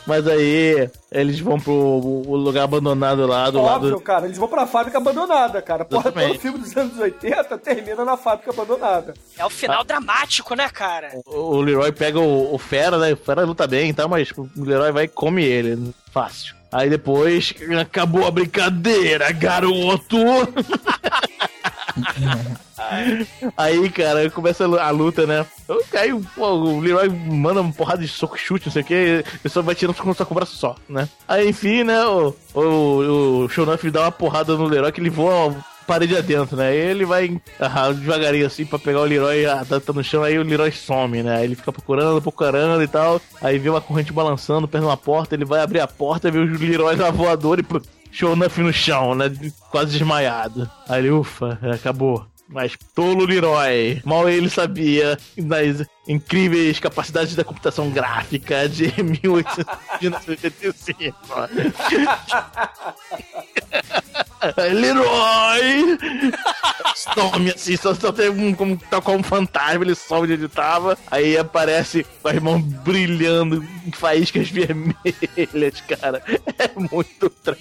Mas aí eles vão pro o lugar abandonado lá do Óbvio, lado. cara, eles vão pra fábrica abandonada, cara. Porra, todo filme dos anos 80 termina na fábrica abandonada. É o final dramático, né, cara? O Leroy pega o, o Fera, né? O Fera luta bem e tal, mas o Leroy vai e come ele. Fácil. Aí depois acabou a brincadeira, garoto! [LAUGHS] [LAUGHS] Aí, cara, começa a luta, né? Aí pô, o Leroy manda uma porrada de soco chute, não sei o que, ele só vai tirando com o braço só, né? Aí, enfim, né, o, o, o Shonuff dá uma porrada no Leroy que ele voa parede adentro, né? Ele vai ah, devagarinho assim pra pegar o Leroy, ah, tá, tá no chão, aí o Leroy some, né? Ele fica procurando, procurando e tal. Aí vê uma corrente balançando perto de uma porta, ele vai abrir a porta, vê o Leroy na voadora e pô, Shonuff no chão, né? Quase desmaiado. Aí ele, ufa, acabou. Mas tolo Leroy, mal ele sabia das incríveis capacidades da computação gráfica de [LAUGHS] 1885. [LAUGHS] Leroy! Some assim, só, só tem um como, tá como um fantasma, ele de onde tava. Aí aparece com as mãos brilhando faíscas [LAUGHS] vermelhas, cara. É muito trash.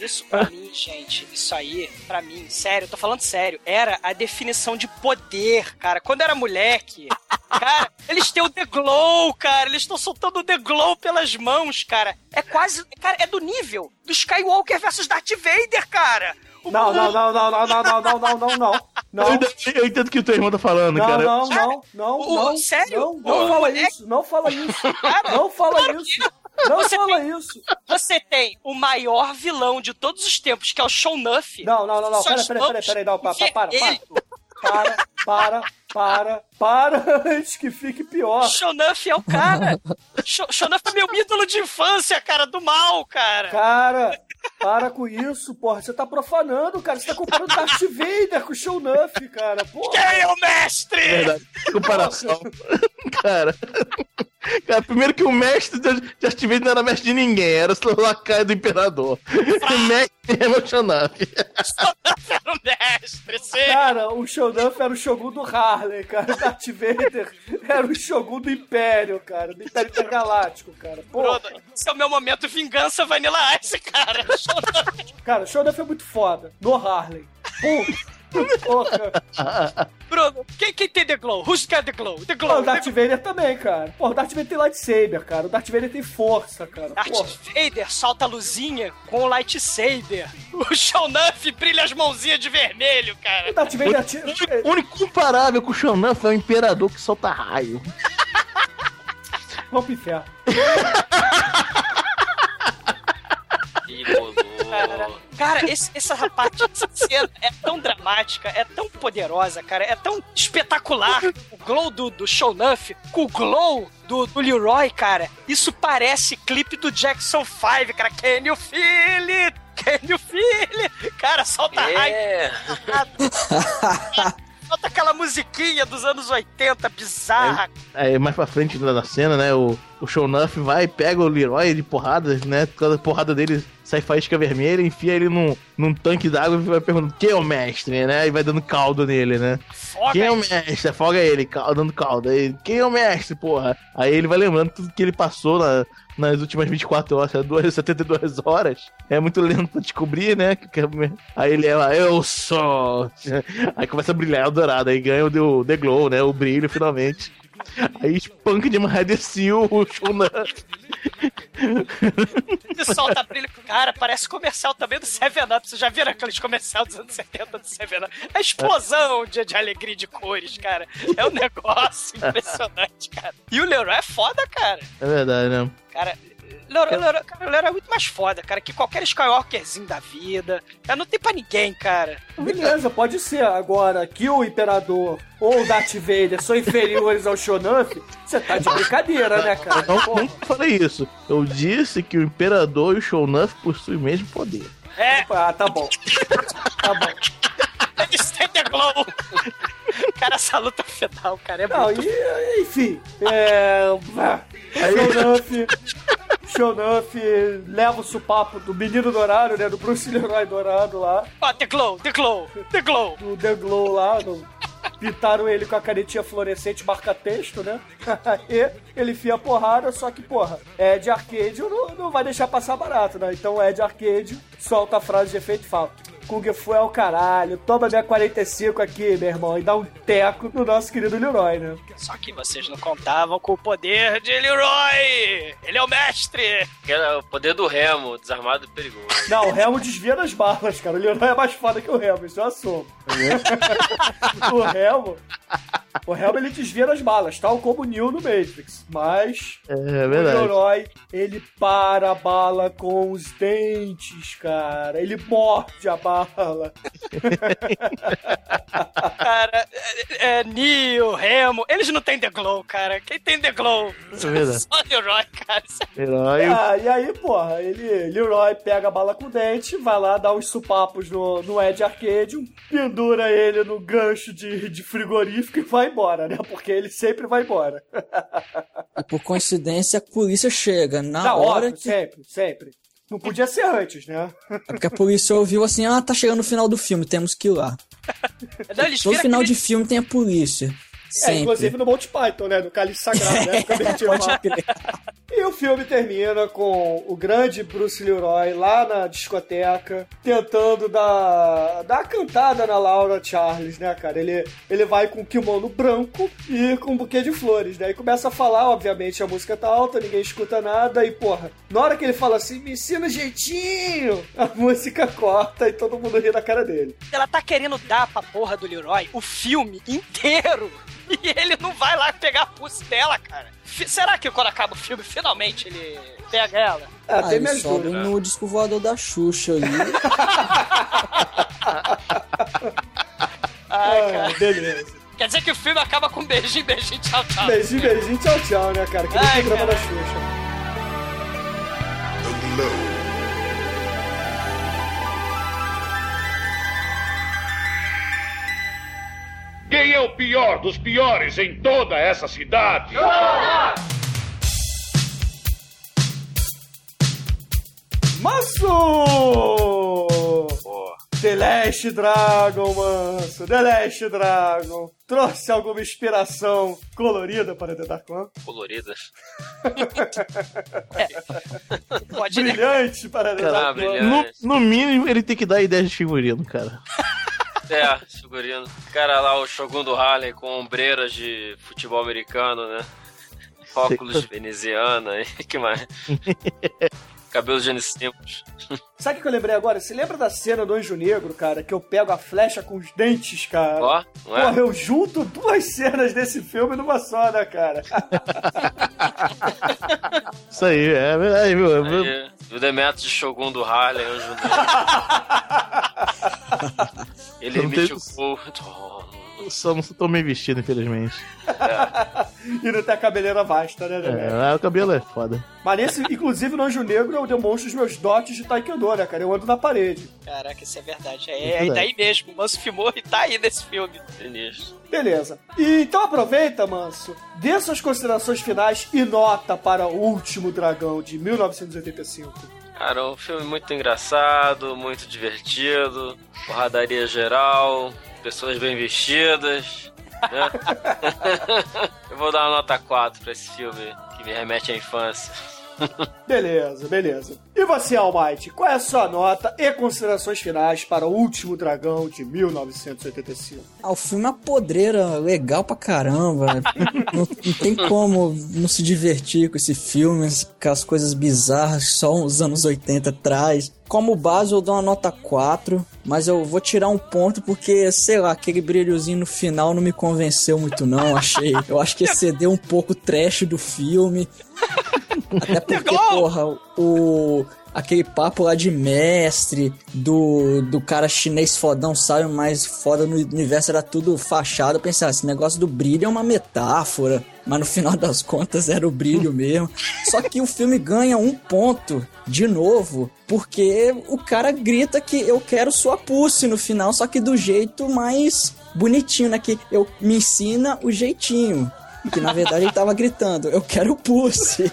Cara, isso pra mim, gente, isso aí, pra mim, sério, eu tô falando sério, era a definição de poder, cara. Quando era moleque, cara, eles têm o The Glow, cara, eles estão soltando o The Glow pelas mãos, cara. É quase, cara, é do nível do Skywalker versus Darth Vader, cara. Não, não, não, não, não, não, não, não, não, não, não. Eu Não, entendo, eu entendo o que o teu irmão tá falando, não, cara. não, não, não, O- não. sério? Não, O não fala isso, não fala isso. Não fala isso. Não Você fala isso. Você tem o maior vilão de todos os tempos, que é o Shonuff. Não, não, não, não. Pera, pera, pera, pera, não, para, para, para. vermelho. Para, para, para, para, antes que fique pior. Shonuff é o cara. Sho- Shonuff é meu ídolo de infância, cara, do mal, cara. Cara, para com isso, porra. Você tá profanando, cara. Você tá comparando Darth Vader com o Shonuff, cara. Porra. Quem é o mestre? Verdade. Comparação. cara. Cara, primeiro que o mestre de Darth Vader não era mestre de ninguém, era o lacaio do imperador. O mestre é meu Shonuff. Era o mestre, sim. Cara, o Shonuff era o Shogun do Harley, cara. O Darth Vader era o Shogun do Império, cara. Do Império Intergaláctico, cara. Porra. Bruno, esse é o meu momento vingança Vanilla Ice, cara. Shonuff. Cara, o Shonuff é muito foda. No Harley. Ponto. Porra. Bruno, quem, quem tem The Glow? Who's got The Glow? The Glow. o Darth Vader também, cara. Porra, o Darth Vader tem lightsaber, cara. O Darth Vader tem força, cara. Darth Porra. Vader solta a luzinha com o lightsaber. O Shonuff brilha as mãozinhas de vermelho, O cara. Darth Vader atira... O único comparável com o Shonuff é o imperador que solta raio. Vamos pro inferno. [LAUGHS] Cara, cara, esse, essa parte, essa cena é tão dramática, é tão poderosa, cara, é tão espetacular. O glow do, do Shonuff com o glow do, do Leroy, cara, isso parece clipe do Jackson 5, cara. Can you feel it? Can you feel it? Cara, solta raio. É. Solta aquela musiquinha dos anos 80, bizarra. Aí mais pra frente da cena, né? O, o Shonuff vai, pega o Leroy de porrada, né? Cada porrada dele sai faísca vermelha, enfia ele num, num tanque d'água e vai perguntando quem é o mestre, né? E vai dando caldo nele, né? Foga Quem é o mestre? Afoga ele, cal- dando caldo. Aí, quem é o mestre, porra? Aí ele vai lembrando tudo que ele passou na- nas últimas 24 horas, né? duas- 72 horas. É muito lento pra descobrir, né? Aí ele é lá, eu sou. Aí começa a brilhar o dourado, aí ganha o The- Glow, né? O brilho finalmente. Aí espanca de Mahadecil o Shonuff. Solta brilho. Cara, parece comercial também do Seven Up. Vocês já viram aqueles comercial dos anos 70 do Seven Up? A explosão de, de alegria de cores, cara. É um negócio [LAUGHS] impressionante, cara. E o Leroy é foda, cara. É verdade, né? Cara, Leroy, Leroy, cara, o Leroy é muito mais foda, cara, que qualquer Skywalkerzinho da vida. Cara, não tem pra ninguém, cara. Beleza, pode ser. Agora, que o Imperador ou o Darth Vader são inferiores ao Shonuff, você tá de brincadeira, né, cara? Não, Porra. nunca falei isso. Eu disse que o Imperador e o Shonuff possuem o mesmo poder. É, Ah, tá bom. [LAUGHS] Tá bom. eles têm Glow. [LAUGHS] Cara, essa luta final, cara, é Não, muito e, enfim. É. Shonuff. Shonuff leva o supapo do menino dourado, né? Do Bruce Leroy dourado lá. Ó, The Glow, The Glow, The Glow. Do The Glow lá. Do, Pintaram ele com a canetinha fluorescente marca-texto, né? [LAUGHS] Aí ele enfia a porrada, só que, porra, Ed Arcade não, não vai deixar passar barato, né? Então Ed Arcade solta a frase de efeito falta. Kung Fu é o caralho, toma minha 45 aqui, meu irmão, e dá um teco no nosso querido Leroy, né? Só que vocês não contavam com o poder de Leroy! Ele é o mestre! Era o poder do remo, desarmado e perigoso. Não, o Remo desvia das balas, cara. O Leroy é mais foda que o Remo, isso eu assumo. [LAUGHS] o Remo. O Remo ele desvia das balas, tal como o Neo no Matrix. Mas É o verdade. Leroy, ele para a bala com os dentes, cara. Ele morde a bala. [LAUGHS] Cara, é, é Neo, Remo, eles não têm The Glow, cara. Quem tem The Glow? É verdade. Só Leroy, cara. É-. Ah, e aí, porra, ele, Leroy pega a bala com o dente, vai lá dar uns supapos no, no Ed Arcadium, pendura ele no gancho de, de frigorífico e vai embora, né? Porque ele sempre vai embora. E por coincidência, a polícia chega na Na hora hora, que. sempre, sempre. Não podia ser antes, né? É porque a polícia ouviu assim: ah, tá chegando no final do filme, temos que ir lá. Não, Todo final aquele- de filme tem a polícia. É, inclusive no Monty Python, né? No Cálice Sagrado, né? [LAUGHS] Pode crer. E o filme termina com o grande Bruce Leroy lá na discoteca, tentando dar, dar a cantada na Laura Charles, né, cara? Ele, ele vai com um kimono branco e com um buquê de flores, né? E começa a falar, obviamente, a música tá alta, ninguém escuta nada, e porra, na hora que ele fala assim, me ensina jeitinho, a [LAUGHS] música corta e todo mundo ri da cara dele. Ela tá querendo dar pra porra do Leroy o filme inteiro. [LAUGHS] E ele não vai lá pegar a pulse dela, cara. Fi- Será que quando acaba o filme, finalmente ele pega ela? Ah, Ah, tem ele minhas sobe no disco voador da Xuxa ali. Ai, Ah, cara. beleza. Quer dizer que o filme acaba com beijinho, beijinho, tchau, tchau. Beijinho, beijinho, tchau, tchau, né, cara? Que nem o Ai, programa da. Xuxa. Quem é o pior dos piores em toda essa cidade? Manso! The Last Dragon, Manso! The Last Dragon! Trouxe alguma inspiração colorida para The Dark One? Coloridas. Pode Brilhante para The Dark One? No, no mínimo, ele tem que dar ideia de figurino, cara. É, figurino. Cara lá, o Shogun do Harley com ombreiras de futebol americano, né? Óculos de veneziana, e [LAUGHS] que mais? [LAUGHS] Cabelos de Simples. Sabe o que eu lembrei agora? Você lembra da cena do Anjo Negro, cara? Que eu pego a flecha com os dentes, cara? Ó, não é? Porra, eu junto duas cenas desse filme numa só, né, cara? [LAUGHS] Isso aí, é verdade, viu? Aí, o Demetrius de Shogun do Harley, Anjo Negro. [LAUGHS] Ele não emite o fogo. Só não tô bem vestido, infelizmente. [LAUGHS] e não tem a cabeleira vasta, né, né? É, o cabelo é foda. Mas nesse, inclusive, no Anjo Negro, eu demonstro os meus dotes de Taekwondo, né, cara? Eu ando na parede. Caraca, isso é verdade. É É, é daí mesmo. O Manso filmou e tá aí nesse filme. Sinistro. Beleza. E então aproveita, Manso, dê suas considerações finais e nota para o Último Dragão de 1985. Cara, um filme muito engraçado, muito divertido, porradaria geral, pessoas bem vestidas, né? [LAUGHS] [LAUGHS] Eu vou dar uma nota 4 pra esse filme que me remete à infância. Beleza, beleza. E você, Almighty, qual é a sua nota e considerações finais para o Último Dragão de 1985? Ah, o filme é uma podreira legal pra caramba. [LAUGHS] não, não tem como não se divertir com esse filme, com as coisas bizarras que só os anos 80 traz. Como base, eu dou uma nota 4, mas eu vou tirar um ponto porque, sei lá, aquele brilhozinho no final não me convenceu muito, não. Achei. Eu acho que excedeu um pouco o trash do filme. Até [LAUGHS] porque, porra, o. Aquele papo lá de mestre, do, do cara chinês fodão, sabe? Mas foda no universo era tudo fachado. Eu pensava, esse negócio do brilho é uma metáfora. Mas no final das contas era o brilho [LAUGHS] mesmo. Só que o filme ganha um ponto de novo, porque o cara grita que eu quero sua pulse no final, só que do jeito mais bonitinho, né? Que eu me ensina o jeitinho. Que na verdade ele tava gritando, eu quero pussy.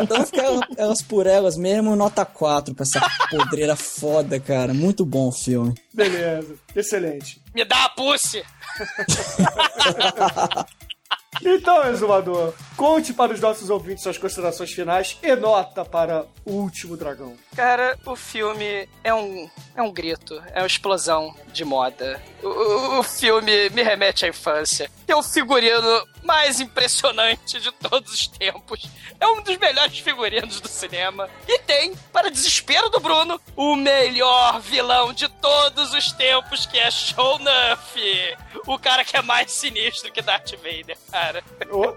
então fica elas por elas mesmo, nota 4 pra essa podreira foda, cara. Muito bom o filme. Beleza, excelente. Me dá a pussy! [LAUGHS] Então, exumador, conte para os nossos ouvintes suas considerações finais e nota para O Último Dragão. Cara, o filme é um, é um grito, é uma explosão de moda. O, o- filme me remete à infância. Tem o figurino mais impressionante de todos os tempos. É um dos melhores figurinos do cinema. E tem, para desespero do Bruno, o melhor vilão de todos os tempos, que é Shonuff. O cara que é mais sinistro que Darth Vader, cara cara. Oh.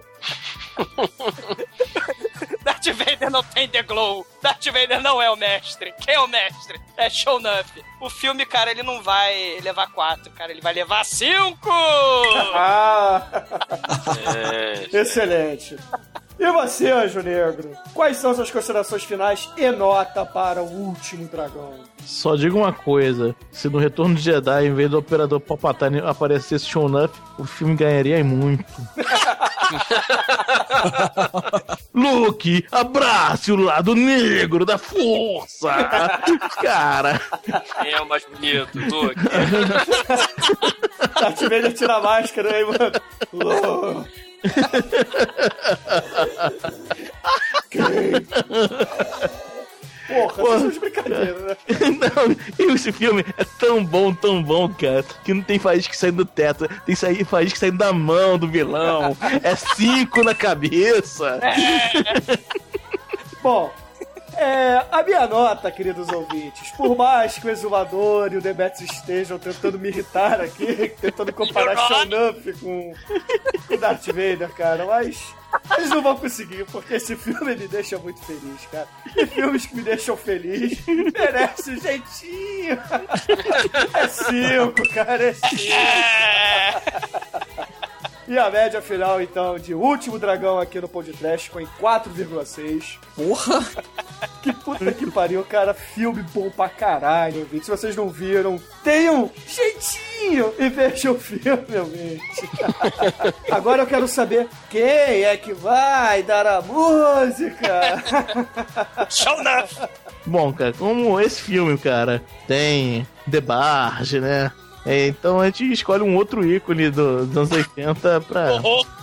[LAUGHS] Darth Vader não tem The Glow. Darth Vader não é o mestre. Quem é o mestre? É Shonuff. O filme, cara, ele não vai levar quatro, cara. Ele vai levar cinco! Ah! [LAUGHS] É. Excelente. E você, Anjo Negro? Quais são suas considerações finais e nota para O Último Dragão? Só digo uma coisa: se no Retorno de Jedi, em vez do Operador Palpatine aparecesse Shonuff, o filme ganharia muito. [LAUGHS] Luke, abrace o lado negro da força! [LAUGHS] Cara, Quem é o mais bonito? Luke. Darth Vader tira a máscara aí, mano. Lô. [LAUGHS] Porra, Porra. isso é de brincadeira, né? [LAUGHS] Não, esse filme é tão bom, tão bom, cara, que não tem faísca saindo do teto, tem sair, faísca saindo da mão do vilão, [LAUGHS] é cinco na cabeça. [LAUGHS] Bom, é, a minha nota, queridos ouvintes, por mais que o Exumador e o Demetrius estejam tentando me irritar aqui, tentando comparar Shonuff com o Darth Vader, cara, mas eles não vão conseguir, porque esse filme me deixa muito feliz, cara. E filmes que me deixam feliz merecem um jeitinho. É cinco, cara, é cinco. E a média final, então, de Último Dragão aqui no podcast ficou em 4,6. Porra! [LAUGHS] Que puta que pariu, cara. Filme bom pra caralho, ouvinte. Se vocês não viram, tenham jeitinho e vejam o filme, ouvinte. [LAUGHS] Agora eu quero saber quem é que vai dar a música. Shonuff! Bom, cara, como esse filme, cara, tem The Barge, né? É, então a gente escolhe um outro ícone do- dos anos 80 pra. [LAUGHS]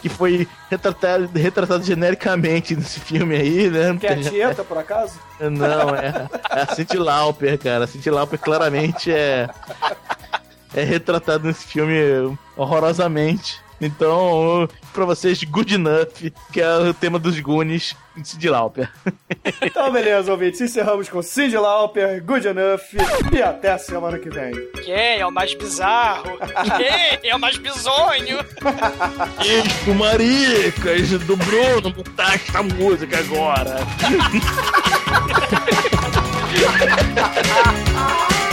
Que foi retratado, retratado genericamente nesse filme aí, né? Que é a [LAUGHS] Tieta, por acaso? Não, é, é a Cindy Lauper, cara. A Cindy Lauper claramente é, é retratado nesse filme horrorosamente. Então, pra vocês, Good Enough, que é o tema dos Goonies de Cindy Lauper. [LAUGHS] Então, beleza, ouvintes. Encerramos com Cindy Lauper, Good Enough e até a semana que vem. Quem é o mais bizarro? Quem é o mais bizonho? [LAUGHS] Isso, maricas do Bruno, botar esta música agora. [LAUGHS]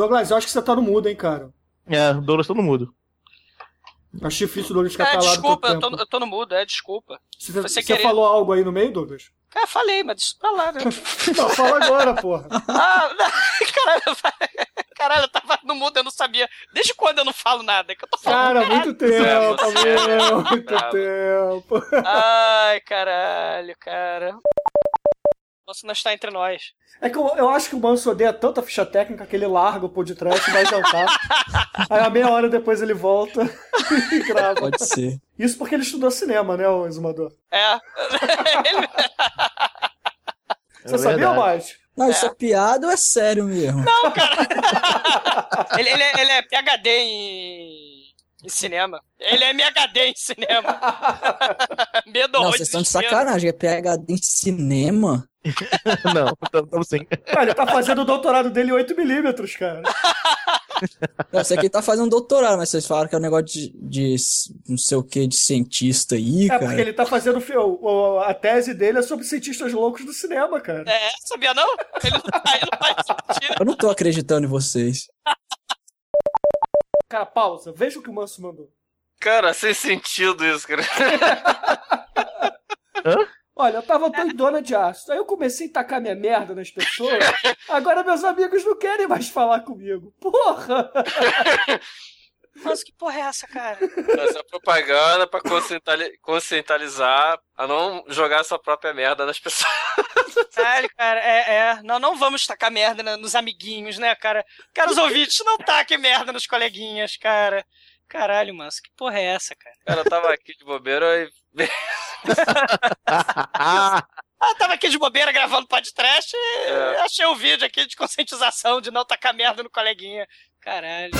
Douglas, eu acho que você tá no mudo, hein, cara. É, o Douglas tá no mudo. Acho difícil o Douglas ficar É, calado desculpa, eu tô, tempo. eu tô no mudo, é, desculpa. Você, Foi você sem querer. falou algo aí no meio, Douglas? Cara, falei, mas deixa pra lá, né? [LAUGHS] Não, fala agora, porra. Ah, não, [LAUGHS] caralho, [LAUGHS] caralho, eu tava no mudo, eu não sabia. Desde quando eu não falo nada? Que eu tô falando Cara, muito tempo, você é meu, muito tempo. Ai, caralho, cara. Você não está entre nós. É que eu, eu acho que o Manso odeia tanta ficha técnica que ele larga o podcast e vai jantar. [LAUGHS] Aí a meia hora depois ele volta e grava. Pode ser. Isso porque ele estudou cinema, né, o exumador? É. [LAUGHS] Ele- Você sabia, verdade. mais? Não, isso é piada ou é sério mesmo? Não, cara. [LAUGHS] ele, ele é, ele é PHD em, em cinema. Ele é MHD em cinema. [LAUGHS] Medo Não, vocês estão de sacanagem. É PHD em cinema? [LAUGHS] Não, estamos sim. Ele tá fazendo o doutorado dele em 8mm, cara. [LAUGHS] Não, você aqui tá fazendo doutorado, mas vocês falaram que é um negócio de, de não sei o que, de cientista aí, É cara. porque ele tá fazendo a tese dele é sobre cientistas loucos do cinema, cara. É, sabia não? Ele não, aí não faz sentido. Eu não tô acreditando em vocês. Cara, pausa. Veja o que o Manso mandou. Cara, sem sentido isso, cara. [LAUGHS] Olha, eu tava doidona de ácido. Aí eu comecei a tacar minha merda nas pessoas. [LAUGHS] Agora meus amigos não querem mais falar comigo. Porra! [LAUGHS] Nossa, que porra é essa, cara? Essa é propaganda pra conscientizar a não jogar sua própria merda nas pessoas. Caralho, cara, é, é. Não, não vamos tacar merda nos amiguinhos, né, cara? Cara, os ouvintes, não taquem merda nos coleguinhas, cara. Caralho, mano, que porra é essa, cara? Cara, eu tava aqui de bobeira e. [LAUGHS] Ah, tava aqui de bobeira gravando podcast e É. achei o vídeo aqui de conscientização de não tacar merda no coleguinha. Caralho.